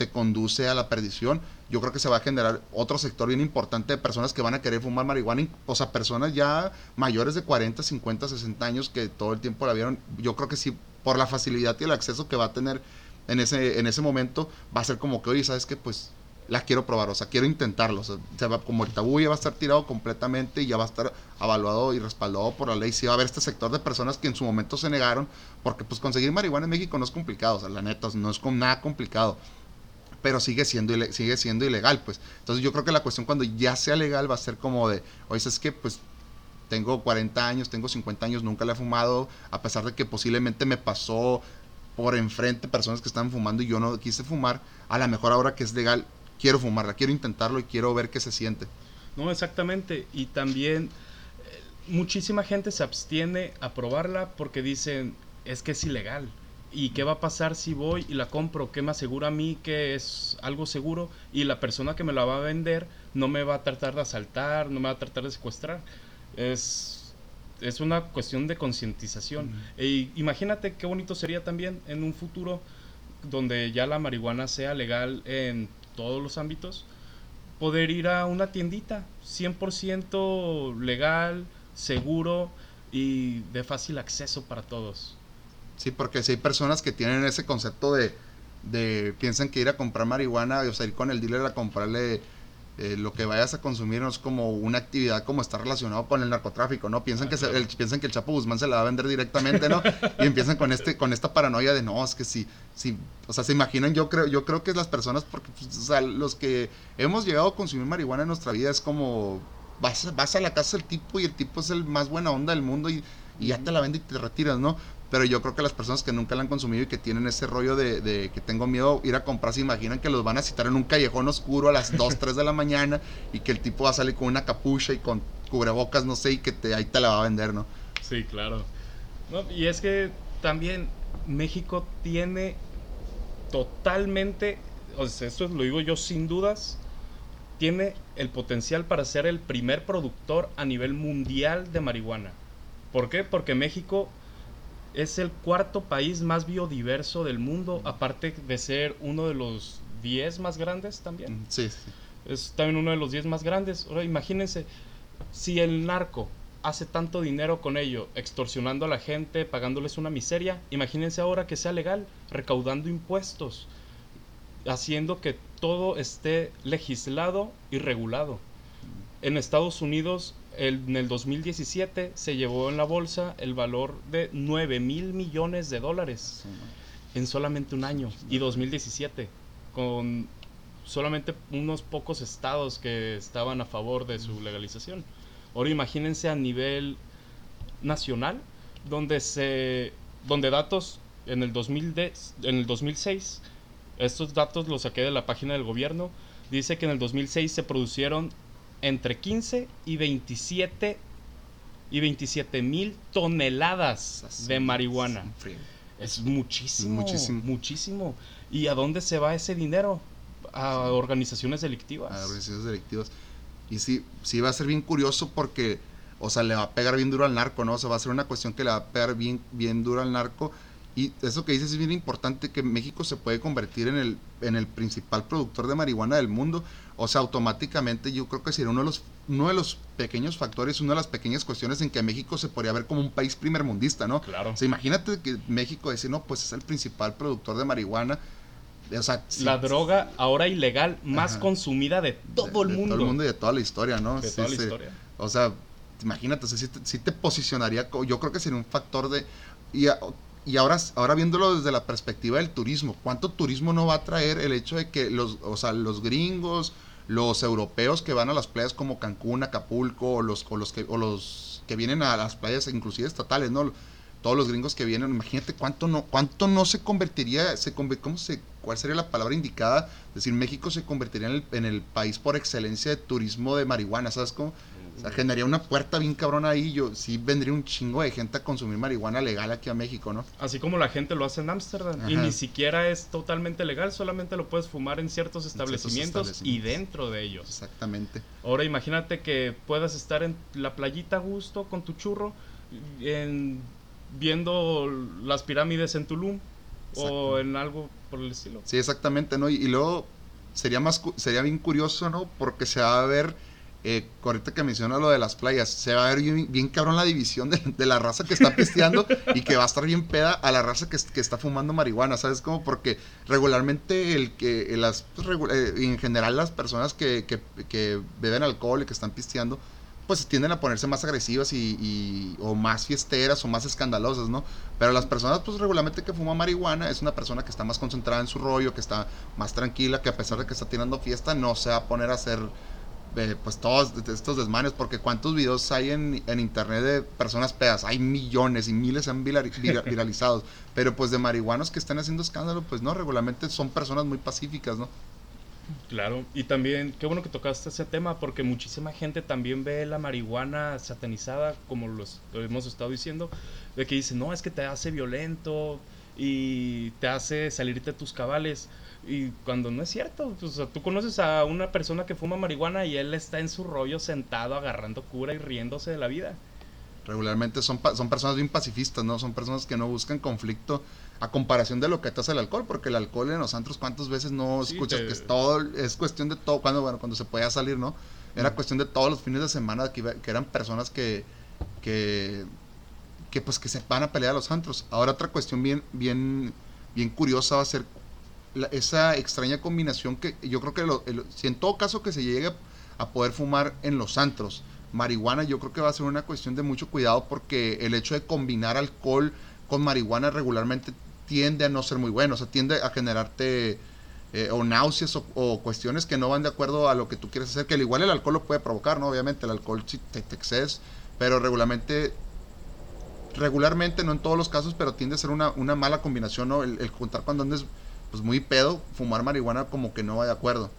te conduce a la perdición, yo creo que se va a generar otro sector bien importante de personas que van a querer fumar marihuana, o sea, personas ya mayores de 40, 50, 60 años que todo el tiempo la vieron, yo creo que sí, por la facilidad y el acceso que va a tener en ese, en ese momento, va a ser como que, oye, ¿sabes qué? Pues la quiero probar, o sea, quiero intentarlo, o sea, va, como el tabú ya va a estar tirado completamente y ya va a estar avaluado y respaldado por la ley, sí va a haber este sector de personas que en su momento se negaron, porque pues conseguir marihuana en México no es complicado, o sea, la neta, no es con nada complicado pero sigue siendo, sigue siendo ilegal, pues. Entonces yo creo que la cuestión cuando ya sea legal va a ser como de, oye, es que pues tengo 40 años, tengo 50 años, nunca la he fumado, a pesar de que posiblemente me pasó por enfrente personas que estaban fumando y yo no quise fumar, a lo mejor ahora que es legal, quiero fumarla, quiero intentarlo y quiero ver qué se siente. No, exactamente. Y también eh, muchísima gente se abstiene a probarla porque dicen, es que es ilegal. ¿Y qué va a pasar si voy y la compro? ¿Qué me asegura a mí que es algo seguro? Y la persona que me la va a vender no me va a tratar de asaltar, no me va a tratar de secuestrar. Es, es una cuestión de concientización. E imagínate qué bonito sería también en un futuro donde ya la marihuana sea legal en todos los ámbitos, poder ir a una tiendita 100% legal, seguro y de fácil acceso para todos. Sí, porque si hay personas que tienen ese concepto de, de piensan que ir a comprar marihuana, o sea, ir con el dealer a comprarle eh, lo que vayas a consumir no es como una actividad como está relacionado con el narcotráfico, ¿no? Piensan que el, piensan que el Chapo Guzmán se la va a vender directamente, ¿no? y empiezan con este con esta paranoia de no, es que sí, sí, o sea, se imaginan, yo creo yo creo que es las personas porque pues, o sea, los que hemos llegado a consumir marihuana en nuestra vida es como vas, vas a la casa del tipo y el tipo es el más buena onda del mundo y, y ya te la vende y te retiras, ¿no? Pero yo creo que las personas que nunca la han consumido y que tienen ese rollo de, que tengo miedo ir a comprar, se imaginan que los van a citar en un callejón oscuro a las 2, 3 de la mañana y que el tipo va a salir con una capucha y con cubrebocas, no sé, y que te, ahí te la va a vender, ¿no? Sí, claro. y es que también México tiene totalmente, o sea, esto lo digo yo sin dudas, tiene el potencial para ser el primer productor a nivel mundial de marihuana. ¿Por qué? Porque México es el cuarto país más biodiverso del mundo, aparte de ser uno de los 10 más grandes también. Sí, sí. Es también uno de los 10 más grandes. Ahora imagínense, si el narco hace tanto dinero con ello, extorsionando a la gente, pagándoles una miseria, imagínense ahora que sea legal, recaudando impuestos, haciendo que todo esté legislado y regulado. En Estados Unidos, en el 2017, se llevó en la bolsa el valor de 9 mil millones de dólares en solamente un año. Y 2017, con solamente unos pocos estados que estaban a favor de su legalización. Ahora imagínense a nivel nacional, donde se donde datos en el, 2010, en el 2006, estos datos los saqué de la página del gobierno, dice que en el 2006 se producieron entre 15 y 27 y 27 mil toneladas de marihuana. Es muchísimo, muchísimo. Muchísimo. ¿Y a dónde se va ese dinero? A organizaciones delictivas. A organizaciones delictivas. Y sí, sí va a ser bien curioso porque, o sea, le va a pegar bien duro al narco, ¿no? O sea, va a ser una cuestión que le va a pegar bien, bien duro al narco y eso que dices es bien importante, que México se puede convertir en el, en el principal productor de marihuana del mundo. O sea, automáticamente yo creo que sería uno de los, uno de los pequeños factores, una de las pequeñas cuestiones en que México se podría ver como un país primermundista, ¿no? Claro. O sea, imagínate que México dice, no, pues es el principal productor de marihuana. O sea, la droga ahora ilegal más consumida de todo el mundo. De todo el mundo y de toda la historia, ¿no? De toda la historia. O sea, imagínate, o sea, sí te, posicionaría, yo creo que sería un factor de... Y y ahora, ahora viéndolo desde la perspectiva del turismo, ¿cuánto turismo no va a traer el hecho de que los, o sea, los gringos, los europeos que van a las playas como Cancún, Acapulco, o los, o los, que, o los que vienen a las playas inclusive estatales, ¿no? Todos los gringos que vienen, imagínate cuánto no, cuánto no se convertiría, se, ¿cómo se, ¿cuál sería la palabra indicada? Es decir, México se convertiría en el, en el país por excelencia de turismo de marihuana, ¿sabes cómo? O sea, generaría una puerta bien cabrona ahí. Yo sí vendría un chingo de gente a consumir marihuana legal aquí a México, ¿no? Así como la gente lo hace en Ámsterdam. Y ni siquiera es totalmente legal, solamente lo puedes fumar en ciertos establecimientos, y dentro de ellos. Exactamente. Ahora imagínate que puedas estar en la playita a gusto con tu churro, en, viendo las pirámides en Tulum o en algo por el estilo. Sí, exactamente, ¿no? Y, y luego sería más sería bien curioso, ¿no? Porque se va a ver eh, ahorita que menciona lo de las playas, se va a ver bien, cabrón la división de, la raza que está pisteando y que va a estar bien peda a la raza que, está fumando marihuana, ¿sabes cómo? Porque regularmente el que, las, pues, eh, en general las personas que, beben alcohol y que están pisteando, pues tienden a ponerse más agresivas y, o más fiesteras o más escandalosas, ¿no? Pero las personas, pues regularmente que fuma marihuana es una persona que está más concentrada en su rollo, que está más tranquila, que a pesar de que está tirando fiesta, no se va a poner a hacer pues todos estos desmanes, porque cuántos videos hay en, internet de personas pedas, hay millones y miles han viralizados, pero pues de marihuanos que están haciendo escándalo, pues no, regularmente son personas muy pacíficas, ¿no? Claro, y también, qué bueno que tocaste ese tema, porque muchísima gente también ve la marihuana satanizada, como los, lo hemos estado diciendo, de que dice, no, es que te hace violento y te hace salirte de tus cabales. Y cuando no es cierto, pues, o sea, tú conoces a una persona que fuma marihuana y él está en su rollo sentado agarrando cura y riéndose de la vida. Regularmente son, son personas bien pacifistas, ¿no? Son personas que no buscan conflicto a comparación de lo que te hace el alcohol, porque el alcohol en los antros, ¿cuántas veces no escuchas que es todo, es cuestión de todo, cuando, bueno, cuando se podía salir, ¿no? Era cuestión de todos los fines de semana que, que eran personas que, que, que, pues, que se van a pelear a los antros. Ahora otra cuestión bien, bien, bien curiosa va a ser esa extraña combinación que yo creo que si en todo caso que se llegue a poder fumar en los antros marihuana, yo creo que va a ser una cuestión de mucho cuidado porque el hecho de combinar alcohol con marihuana regularmente tiende a no ser muy bueno, o sea, tiende a generarte eh, o náuseas o, cuestiones que no van de acuerdo a lo que tú quieres hacer, que al igual el alcohol lo puede provocar, ¿no? Obviamente el alcohol si te, excedes, pero regularmente regularmente, no en todos los casos, pero tiende a ser una, una mala combinación, ¿no? El, el juntar cuando andes pues muy pedo, fumar marihuana como que no va de acuerdo.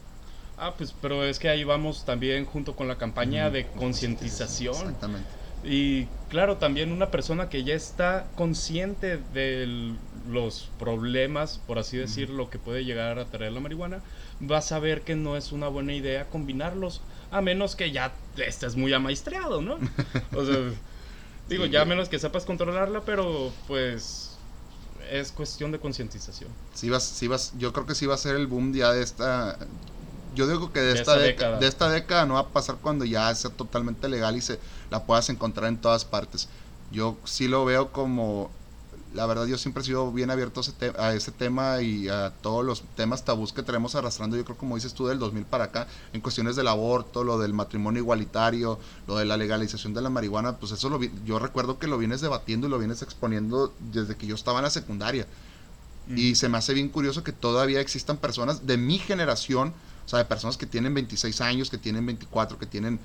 Ah, pues pero es que ahí vamos también junto con la campaña de concientización. Exactamente. Y claro, también una persona que ya está consciente de los problemas, por así decirlo, que puede llegar a traer la marihuana, va a saber que no es una buena idea combinarlos, a menos que ya estés muy amaestreado, ¿no? O sea, digo, ya a menos que sepas controlarla, pero pues es cuestión de concientización. Sí vas, sí vas, yo creo que sí va a ser el boom ya de esta yo digo que de, esta, década. de esta década no va a pasar cuando ya sea totalmente legal y se la puedas encontrar en todas partes. Yo sí lo veo como la verdad yo siempre he sido bien abierto a ese, a ese, tema y a todos los temas tabús que tenemos arrastrando, yo creo como dices tú del 2000 para acá, en cuestiones del aborto, lo del matrimonio igualitario, lo de la legalización de la marihuana, pues eso lo yo recuerdo que lo vienes debatiendo y lo vienes exponiendo desde que yo estaba en la secundaria. Y se me hace bien curioso que todavía existan personas de mi generación, o sea, de personas que tienen 26 años, que tienen 24, que tienen,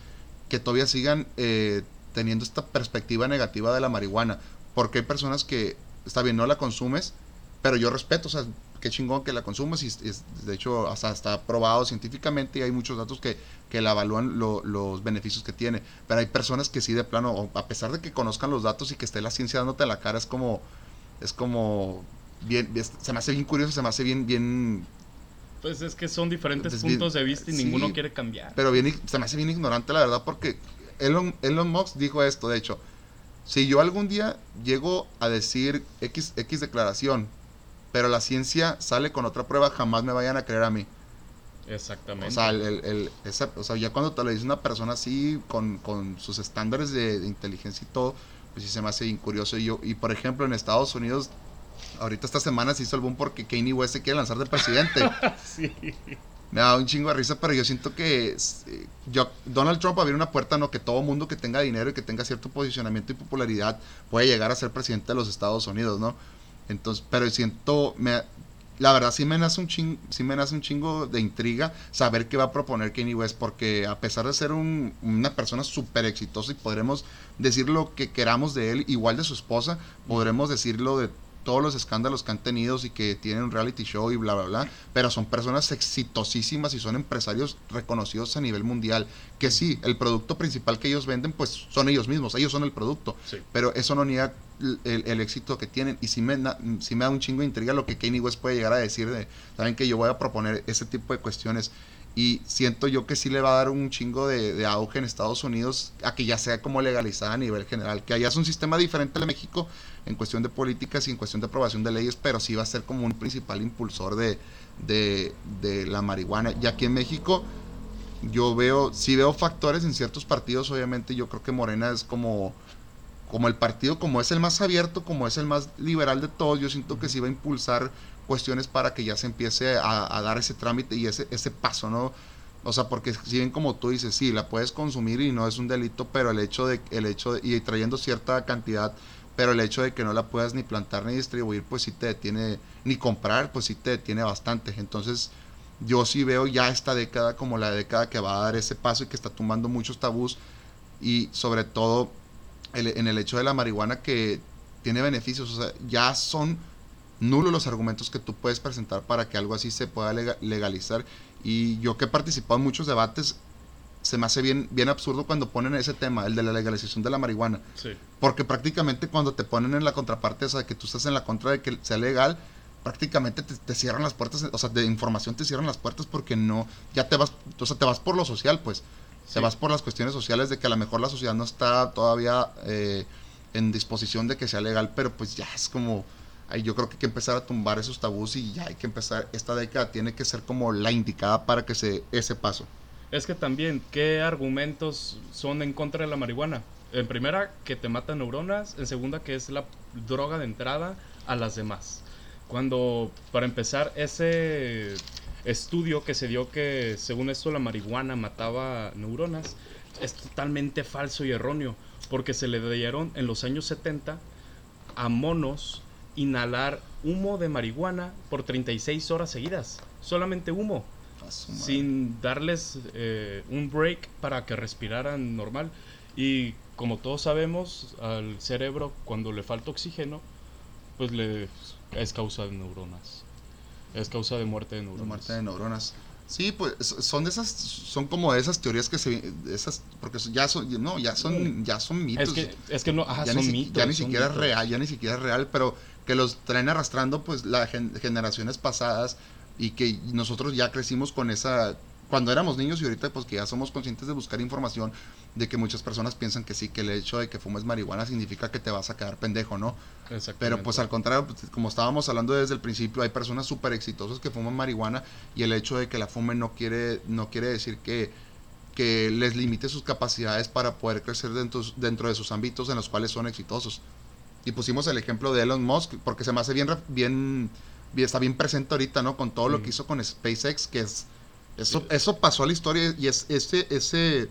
que todavía sigan eh, teniendo esta perspectiva negativa de la marihuana. Porque hay personas que, está bien, no la consumes, pero yo respeto, o sea, qué chingón que la consumes y, de hecho hasta está probado científicamente y hay muchos datos que, que la evalúan los beneficios que tiene. Pero hay personas que sí de plano, a pesar de que conozcan los datos y que esté la ciencia dándote la cara, es como, es como, bien, se me hace bien curioso, se me hace bien, bien... Pues es que son diferentes puntos de vista y ninguno quiere cambiar. Pero bien, se me hace bien ignorante la verdad porque Elon, Elon Musk dijo esto, de hecho, si yo algún día llego a decir X, X declaración, pero la ciencia sale con otra prueba, jamás me vayan a creer a mí. Exactamente. O sea, el, o sea ya cuando te lo dice una persona así, con, sus estándares de, inteligencia y todo, pues sí se me hace bien curioso. Y, yo, y por ejemplo, en Estados Unidos, ahorita esta semana se hizo el boom porque Kanye West se quiere lanzar de presidente. sí me da un chingo de risa, pero yo siento que eh, yo, Donald Trump abrir una puerta, no que todo mundo que tenga dinero y que tenga cierto posicionamiento y popularidad puede llegar a ser presidente de los Estados Unidos, ¿no? Entonces, pero siento, me, la verdad sí me nace un sí me nace un chingo de intriga saber qué va a proponer Kanye West, porque a pesar de ser una persona súper exitosa y podremos decir lo que queramos de él, igual de su esposa, podremos decirlo de todos los escándalos que han tenido y que tienen un reality show y bla, bla, bla, pero son personas exitosísimas y son empresarios reconocidos a nivel mundial, que sí, el producto principal que ellos venden, pues son ellos mismos, ellos son el producto, pero eso no niega el, éxito que tienen y sí me, me da un chingo de intriga lo que Kanye West puede llegar a decir de, saben que yo voy a proponer ese tipo de cuestiones y siento yo que sí le va a dar un chingo de, auge en Estados Unidos a que ya sea como legalizada a nivel general, que allá es un sistema diferente de México en cuestión de políticas y en cuestión de aprobación de leyes, pero sí va a ser como un principal impulsor de, de, la marihuana. Y aquí en México yo veo, sí veo factores en ciertos partidos, obviamente yo creo que Morena es como como el partido, como es el más abierto, como es el más liberal de todos, yo siento que sí va a impulsar cuestiones para que ya se empiece a, dar ese trámite y ese, ese paso, ¿no? O sea, porque si bien como tú dices, sí, la puedes consumir y no es un delito, pero el hecho de, el hecho de, y trayendo cierta cantidad, pero el hecho de que no la puedas ni plantar ni distribuir, pues sí te detiene, ni comprar, pues sí te detiene bastante. Entonces, yo sí veo ya esta década como la década que va a dar ese paso y que está tumbando muchos tabús y sobre todo en el hecho de la marihuana que tiene beneficios, o sea, ya son nulos los argumentos que tú puedes presentar para que algo así se pueda legalizar. Y yo que he participado en muchos debates, se me hace bien, bien absurdo cuando ponen ese tema, el de la legalización de la marihuana. Porque prácticamente cuando te ponen en la contraparte, o sea, que tú estás en la contra de que sea legal, prácticamente te, cierran las puertas, o sea, de información te cierran las puertas porque no, ya te vas, o sea, te vas por lo social, pues. Te vas por las cuestiones sociales de que a lo mejor la sociedad no está todavía eh, en disposición de que sea legal, pero pues ya es como yo creo que hay que empezar a tumbar esos tabús y ya hay que empezar, esta década tiene que ser como la indicada para que se ese paso. Es que también, ¿qué argumentos son en contra de la marihuana? En primera, que te mata neuronas, en segunda, que es la droga de entrada a las demás. Cuando, para empezar, ese estudio que se dio que según esto la marihuana mataba neuronas, es totalmente falso y erróneo, porque se le dieron en los años 70 a monos inhalar humo de marihuana por 36 horas seguidas. Solamente humo. Sin darles eh, un break para que respiraran normal. Y como todos sabemos, al cerebro cuando le falta oxígeno, pues le es causa de neuronas. Es causa de muerte de neuronas. muerte de neuronas. Sí, pues son de esas, son como de esas teorías que se, esas, porque ya son, no, ya son, ya son mitos. Es que, es que no, ya son ni, mitos. Ya ni siquiera es real, ya ni siquiera es real, pero que los traen arrastrando pues las generaciones pasadas y que nosotros ya crecimos con esa cuando éramos niños y ahorita pues que ya somos conscientes de buscar información de que muchas personas piensan que sí, que el hecho de que fumes marihuana significa que te vas a quedar pendejo, ¿no? Pero pues al contrario, pues, como estábamos hablando desde el principio, hay personas súper exitosas que fuman marihuana y el hecho de que la fumen no quiere, no quiere decir que, que les limite sus capacidades para poder crecer dentro, dentro de sus ámbitos en los cuales son exitosos. Y pusimos el ejemplo de Elon Musk, porque se me hace bien, bien, está bien presente ahorita, ¿no? Con todo lo que hizo con SpaceX, que es, eso, eso pasó a la historia y es ese, ese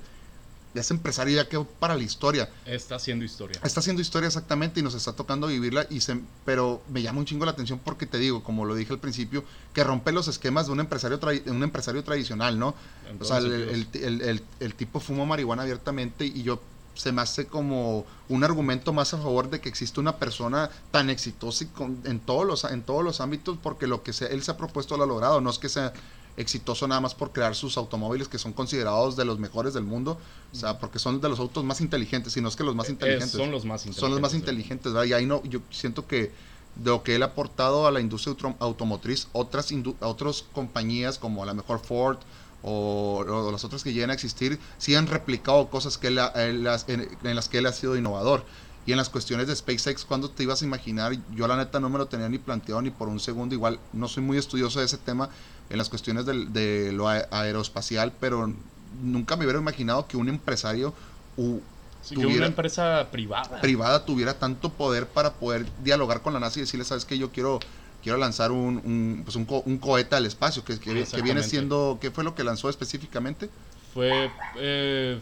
ese empresario ya quedó para la historia. Está haciendo historia. Está haciendo historia exactamente y nos está tocando vivirla, y se, pero me llama un chingo la atención porque te digo, como lo dije al principio, que rompe los esquemas de un empresario, un empresario tradicional, ¿no? o sea, el, tipo fumó marihuana abiertamente y yo se me hace como un argumento más a favor de que existe una persona tan exitosa en, todos los, en todos los ámbitos porque lo que él se ha propuesto lo ha logrado, no es que sea exitoso nada más por crear sus automóviles que son considerados de los mejores del mundo, o sea, porque son de los autos más inteligentes, sino es que los más inteligentes. son los más inteligentes. Son los más inteligentes, ¿verdad? Y ahí no, yo siento que de lo que él ha aportado a la industria automotriz, otras, otras compañías como a lo mejor Ford o, las otras que llegan a existir, sí han replicado cosas que en, en las que él ha sido innovador. Y en las cuestiones de SpaceX, ¿cuándo te ibas a imaginar? Yo la neta no me lo tenía ni planteado ni por un segundo. Igual no soy muy estudioso de ese tema en las cuestiones de, lo aeroespacial, pero nunca me hubiera imaginado que un empresario tuviera, una empresa privada. Privada tuviera tanto poder para poder dialogar con la NASA y decirle, sabes que yo quiero quiero lanzar un, un, pues un, un cohete al espacio, que, que, que, viene siendo, ¿qué fue lo que lanzó específicamente? Fue eh,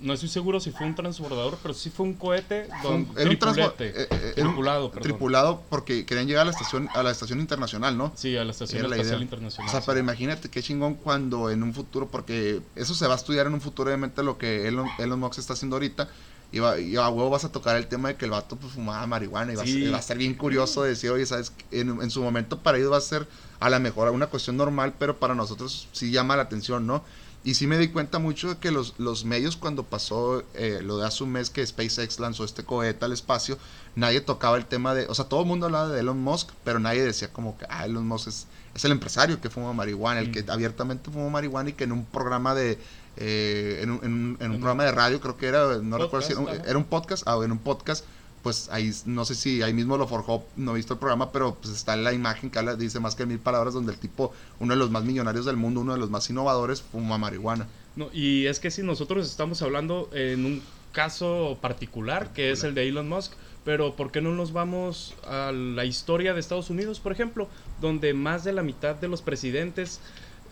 no estoy seguro si fue un transbordador, pero sí fue un cohete don, un eh, eh, tripulado, tripulado porque querían llegar a la estación a la estación internacional, ¿no? Sí, a la estación internacional. O sea, pero imagínate qué chingón cuando en un futuro, porque eso se va a estudiar en un futuro, obviamente lo que Elon, Elon Musk está haciendo ahorita. Y, va, y a huevo vas a tocar el tema de que el vato pues, fumaba marihuana y va, a, va, a, ser bien curioso decir, oye, ¿sabes? En, en su momento para ellos va a ser a lo mejor una cuestión normal, pero para nosotros sí llama la atención, ¿no? Y sí me di cuenta mucho de que los, los medios cuando pasó eh, lo de hace un mes que SpaceX lanzó este cohete al espacio, nadie tocaba el tema de, o sea, todo el mundo hablaba de Elon Musk, pero nadie decía como que, ah, Elon Musk es, es el empresario que fuma marihuana, el que mm. abiertamente fuma marihuana y que en un programa de, eh, en, un, en, un, programa de radio, creo que era, no recuerdo si era, era un podcast, ah, en un podcast pues ahí no sé si ahí mismo lo forjó, no he visto el programa, pero pues está la imagen que habla, dice más que mil palabras donde el tipo, uno de los más millonarios del mundo, uno de los más innovadores, fuma marihuana. No, y es que si nosotros estamos hablando en un caso particular, que es el de Elon Musk, pero ¿por qué no nos vamos a la historia de Estados Unidos, por ejemplo, donde más de la mitad de los presidentes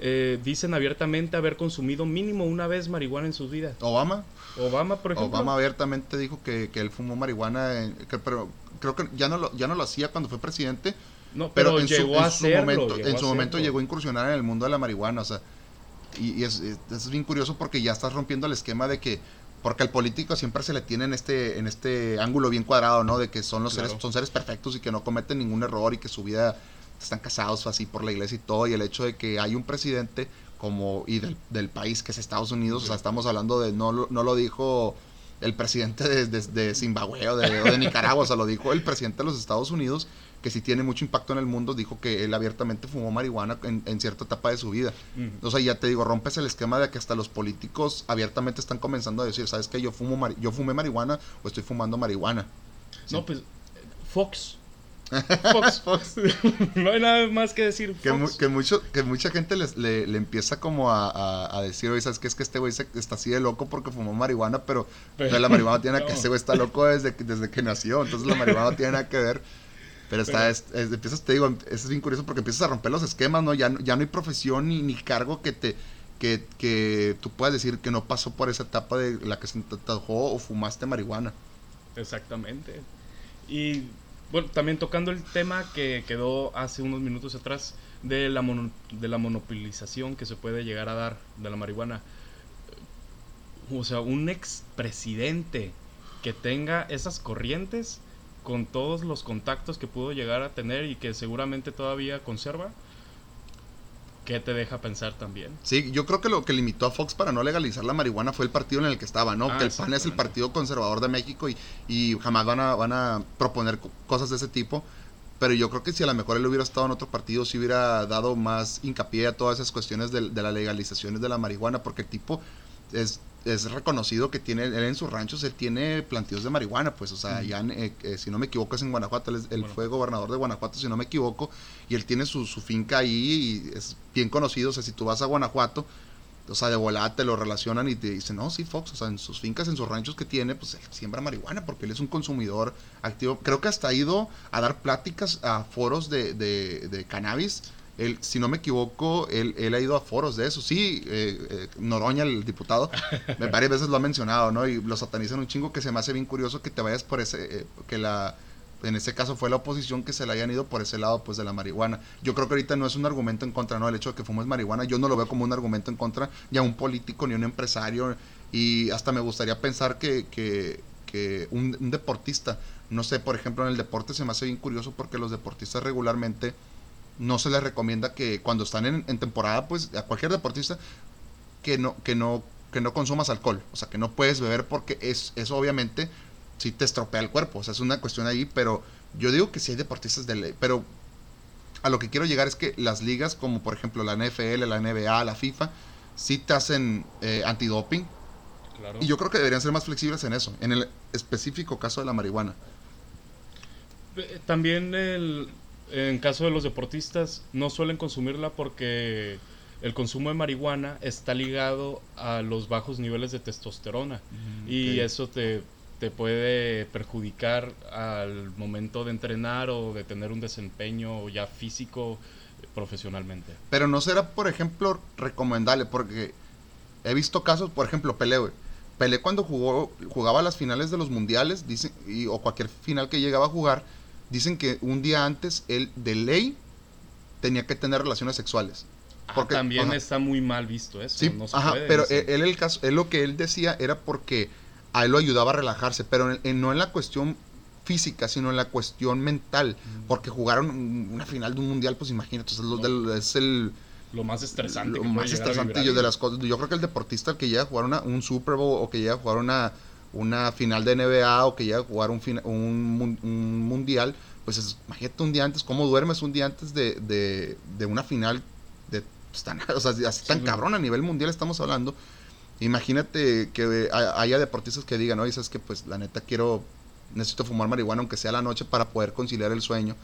eh, dicen abiertamente haber consumido mínimo una vez marihuana en sus vidas? Obama. Obama, por ejemplo. Obama abiertamente dijo que, que él fumó marihuana, pero creo que ya no, lo, ya no lo hacía cuando fue presidente. No, pero, en llegó su, a hacerlo, momento, en su momento llegó a incursionar en el mundo de la marihuana, o sea, y, es, es, bien curioso porque ya estás rompiendo el esquema de que porque al político siempre se le tiene en este en este ángulo bien cuadrado, ¿no? De que son los seres son seres perfectos y que no cometen ningún error y que su vida están casados así por la iglesia y todo y el hecho de que hay un presidente como y del, del país que es Estados Unidos, o sea, estamos hablando de, no, no lo dijo el presidente de, de, Zimbabue o de, Nicaragua, o sea, lo dijo el presidente de los Estados Unidos, que sí tiene mucho impacto en el mundo, dijo que él abiertamente fumó marihuana en, cierta etapa de su vida. O sea, ya te digo, rompes el esquema de que hasta los políticos abiertamente están comenzando a decir, ¿sabes qué? Yo, fumo yo fumé marihuana o estoy fumando marihuana. No, pues Fox Fox. Fox. no hay nada más que decir. Que, mucho, que mucha gente le, empieza como a, decir, oye, ¿sabes qué? Es que este güey está así de loco porque fumó marihuana, pero, la marihuana tiene que ese güey está loco desde, desde que nació, entonces la marihuana no tiene nada que ver. Pero está, es, empiezas, te digo, es bien curioso porque empiezas a romper los esquemas, ¿no? Ya, ya no hay profesión ni, ni cargo que te, que, que, tú puedas decir que no pasó por esa etapa de la que se te o fumaste marihuana. Exactamente. Y bueno, también tocando el tema que quedó hace unos minutos atrás de la, de la monopolización que se puede llegar a dar de la marihuana. O sea, un expresidente que tenga esas corrientes con todos los contactos que pudo llegar a tener y que seguramente todavía conserva, ¿Qué te deja pensar también? Sí, yo creo que lo que limitó a Fox para no legalizar la marihuana fue el partido en el que estaba, ¿no? Ah, que el PAN es el Partido Conservador de México y, y jamás van a, van a proponer cosas de ese tipo. Pero yo creo que si a lo mejor él hubiera estado en otro partido, si hubiera dado más hincapié a todas esas cuestiones de, de las legalizaciones de la marihuana, porque el tipo es es reconocido que tiene, él en sus ranchos, él tiene plantíos de marihuana, pues, o sea, ya, eh, eh, si no me equivoco, es en Guanajuato, él, fue gobernador de Guanajuato, si no me equivoco, y él tiene su, finca ahí y es bien conocido, o sea, si tú vas a Guanajuato, o sea, de volada te lo relacionan y te dicen, no, sí, Fox, o sea, en sus fincas, en sus ranchos que tiene, pues él siembra marihuana porque él es un consumidor activo. Creo que hasta ha ido a dar pláticas a foros de, de, de cannabis. Él, si no me equivoco, él, él, ha ido a foros de eso. Sí, eh, eh, Noroña, el diputado, varias veces lo ha mencionado, ¿no? Y lo satanizan un chingo que se me hace bien curioso que te vayas por ese, eh, que la en ese caso fue la oposición que se le hayan ido por ese lado pues de la marihuana. Yo creo que ahorita no es un argumento en contra, no, el hecho de que fumes marihuana, yo no lo veo como un argumento en contra ya un político ni un empresario y hasta me gustaría pensar que, que, que un, deportista, no sé, por ejemplo en el deporte se me hace bien curioso porque los deportistas regularmente no se les recomienda que cuando están en, en temporada pues a cualquier deportista que no, que no que no consumas alcohol, o sea, que no puedes beber porque es, es obviamente sí te estropea el cuerpo. O sea, es una cuestión ahí, pero yo digo que sí hay deportistas de ley. Pero a lo que quiero llegar es que las ligas, como por ejemplo la NFL, la NBA, la FIFA, sí te hacen eh, antidoping. Claro. Y yo creo que deberían ser más flexibles en eso, en el específico caso de la marihuana. Eh, también el, en caso de los deportistas no suelen consumirla porque el consumo de marihuana está ligado a los bajos niveles de testosterona mm, y eso te te puede perjudicar al momento de entrenar o de tener un desempeño ya físico profesionalmente. Pero no será, por ejemplo, recomendable, porque he visto casos, por ejemplo, Pelé, güey. Pelé cuando jugó, jugaba las finales de los mundiales, dicen, y, o cualquier final que llegaba a jugar, dicen que un día antes él de ley tenía que tener relaciones sexuales. Ah, porque, también está muy mal visto eso. Sí, ajá, pero él, el caso, él lo que él decía era porque a él lo ayudaba a relajarse, pero no en la cuestión física, sino en la cuestión mental, mm. porque jugaron una final de un mundial, pues imagínate, es, lo, es el... Lo más estresante. Lo más estresante yo, de las cosas. Yo creo que el deportista que llega a jugar una, un Super Bowl o que llega a jugar una, una final de NBA o que llega a jugar un, un, un mundial, pues es, imagínate un día antes, cómo duermes un día antes de, de, de una final de pues, tan, o sea, así tan cabrón a nivel mundial estamos hablando Imagínate que haya deportistas que digan, oye, sabes que pues la neta quiero, necesito fumar marihuana aunque sea a la noche para poder conciliar el sueño.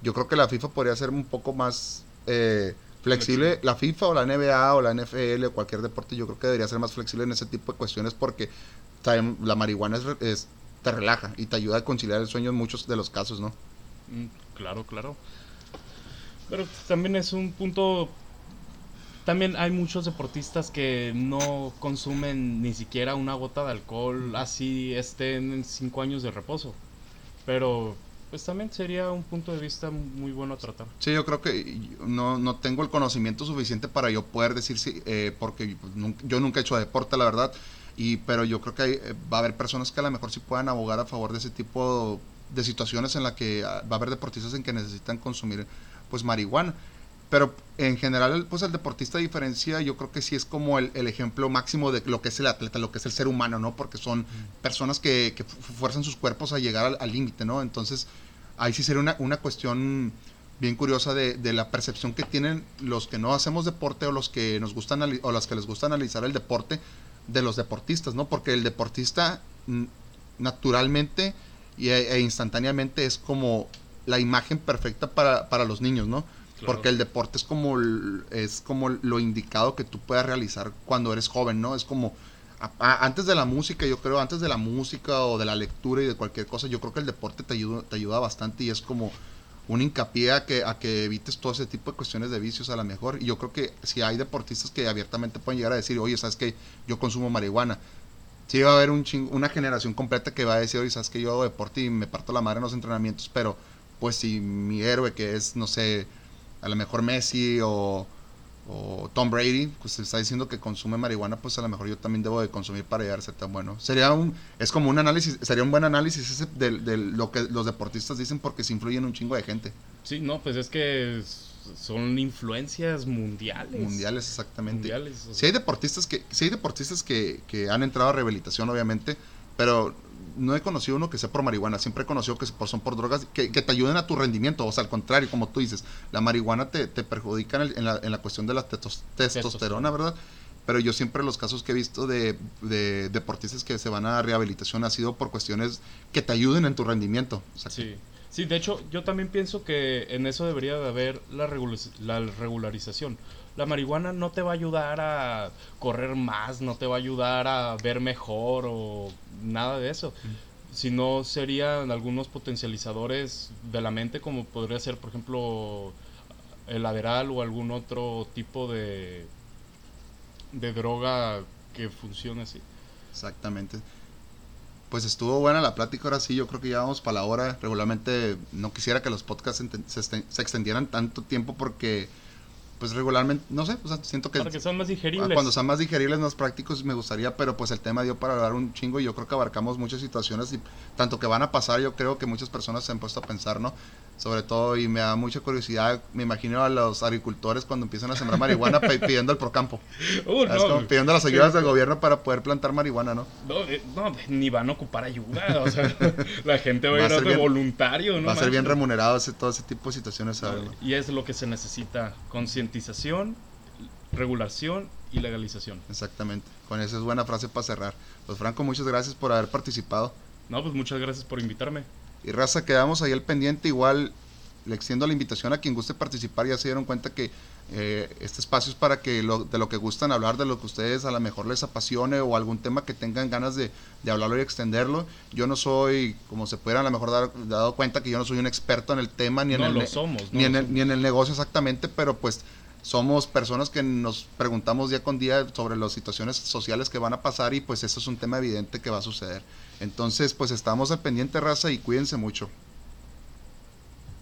Yo creo que la FIFA podría ser un poco más eh, flexible. La FIFA o la NBA o la NFL o cualquier deporte, yo creo que debería ser más flexible en ese tipo de cuestiones porque la marihuana es, te relaja y te ayuda a conciliar el sueño en muchos de los casos, ¿no? Mm, claro, claro. Pero también es un punto también hay muchos deportistas que no consumen ni siquiera una gota de alcohol, así estén en cinco años de reposo. Pero pues también sería un punto de vista muy bueno a tratar. Sí, yo creo que no, no tengo el conocimiento suficiente para yo poder decir sí, eh, porque yo nunca he hecho deporte, la verdad, y pero yo creo que eh, va a haber personas que a lo mejor sí puedan abogar a favor de ese tipo de situaciones en la que ah, va a haber deportistas en que necesitan consumir pues marihuana. Pero en general, pues el deportista diferencia, yo creo que sí es como el, ejemplo máximo de lo que es el atleta, lo que es el ser humano, ¿no? Porque son personas que, que fuerzan sus cuerpos a llegar al límite, ¿no? Entonces, ahí sí sería una, una cuestión bien curiosa de, de, la percepción que tienen los que no hacemos deporte o los que nos gustan o las que les gusta analizar el deporte de los deportistas, ¿no? Porque el deportista naturalmente e, e, instantáneamente es como la imagen perfecta para, para los niños, ¿no? Porque el deporte es como, es como lo indicado que tú puedas realizar cuando eres joven, ¿no? Es como antes de la música, yo creo, antes de la música o de la lectura y de cualquier cosa, yo creo que el deporte te ayuda, te ayuda bastante y es como un hincapié a que, a que evites todo ese tipo de cuestiones de vicios a lo mejor. Y yo creo que si hay deportistas que abiertamente pueden llegar a decir, oye, ¿sabes que Yo consumo marihuana. Sí va a haber un una generación completa que va a decir, oye, ¿sabes que Yo hago deporte y me parto la madre en los entrenamientos, pero pues si mi héroe que es, no sé, a lo mejor Messi o, Tom Brady, pues se está diciendo que consume marihuana, pues a lo mejor yo también debo de consumir para llegar a ser tan bueno. Sería un, es como un análisis, sería un buen análisis ese de, lo que los deportistas dicen porque se influyen un chingo de gente. Sí, no, pues es que son influencias mundiales. Mundiales, exactamente. Si hay deportistas que, si hay deportistas que, que han entrado a rehabilitación, obviamente, pero no he conocido uno que sea por marihuana, siempre he conocido que son por drogas que, te ayuden a tu rendimiento, o sea, al contrario, como tú dices, la marihuana te, perjudica en, la, en, la, cuestión de la testosterona, ¿verdad? Pero yo siempre los casos que he visto de, deportistas que se van a rehabilitación ha sido por cuestiones que te ayuden en tu rendimiento. sí. Sí, de hecho, yo también pienso que en eso debería de haber la, la regularización. La marihuana no te va a ayudar a correr más, no te va a ayudar a ver mejor o nada de eso. Sino serían algunos potencializadores de la mente, como podría ser, por ejemplo, el Adderall o algún otro tipo de, de droga que funcione así. Exactamente. Pues estuvo buena la plática, ahora sí, yo creo que ya vamos para la hora. Regularmente no quisiera que los podcasts se extendieran tanto tiempo porque pues regularmente, no sé, o sea, siento que... Sean más digeribles. Cuando sean más digeribles, más prácticos, me gustaría, pero pues el tema dio para hablar un chingo y yo creo que abarcamos muchas situaciones y tanto que van a pasar, yo creo que muchas personas se han puesto a pensar, ¿no? Sobre todo, y me da mucha curiosidad, me imagino a los agricultores cuando empiezan a sembrar marihuana pidiendo el procampo. Uh, no, pidiendo las ayudas del gobierno para poder plantar marihuana, ¿no? No, eh, no, ni van a ocupar ayuda, o sea, la gente va, a ir a de voluntario, ¿no? Va a ser bien remunerado ese, todo ese tipo de situaciones. Y es lo que se necesita, concientización, regulación y legalización. Exactamente, con esa es buena frase para cerrar. Pues Franco, muchas gracias por haber participado. No, pues muchas gracias por invitarme. Y raza, quedamos ahí al pendiente. Igual le extiendo la invitación a quien guste participar. Ya se dieron cuenta que eh, este espacio es para que de lo que gustan hablar, de lo que ustedes a lo mejor les apasione o algún tema que tengan ganas de, hablarlo y extenderlo. Yo no soy, como se pudieran a lo mejor dar dado cuenta, que yo no soy un experto en el tema, ni en, el, ni, en el, ni en el negocio exactamente, pero pues somos personas que nos preguntamos día con día sobre las situaciones sociales que van a pasar y pues eso es un tema evidente que va a suceder. Entonces, pues estamos al pendiente, raza, y cuídense mucho.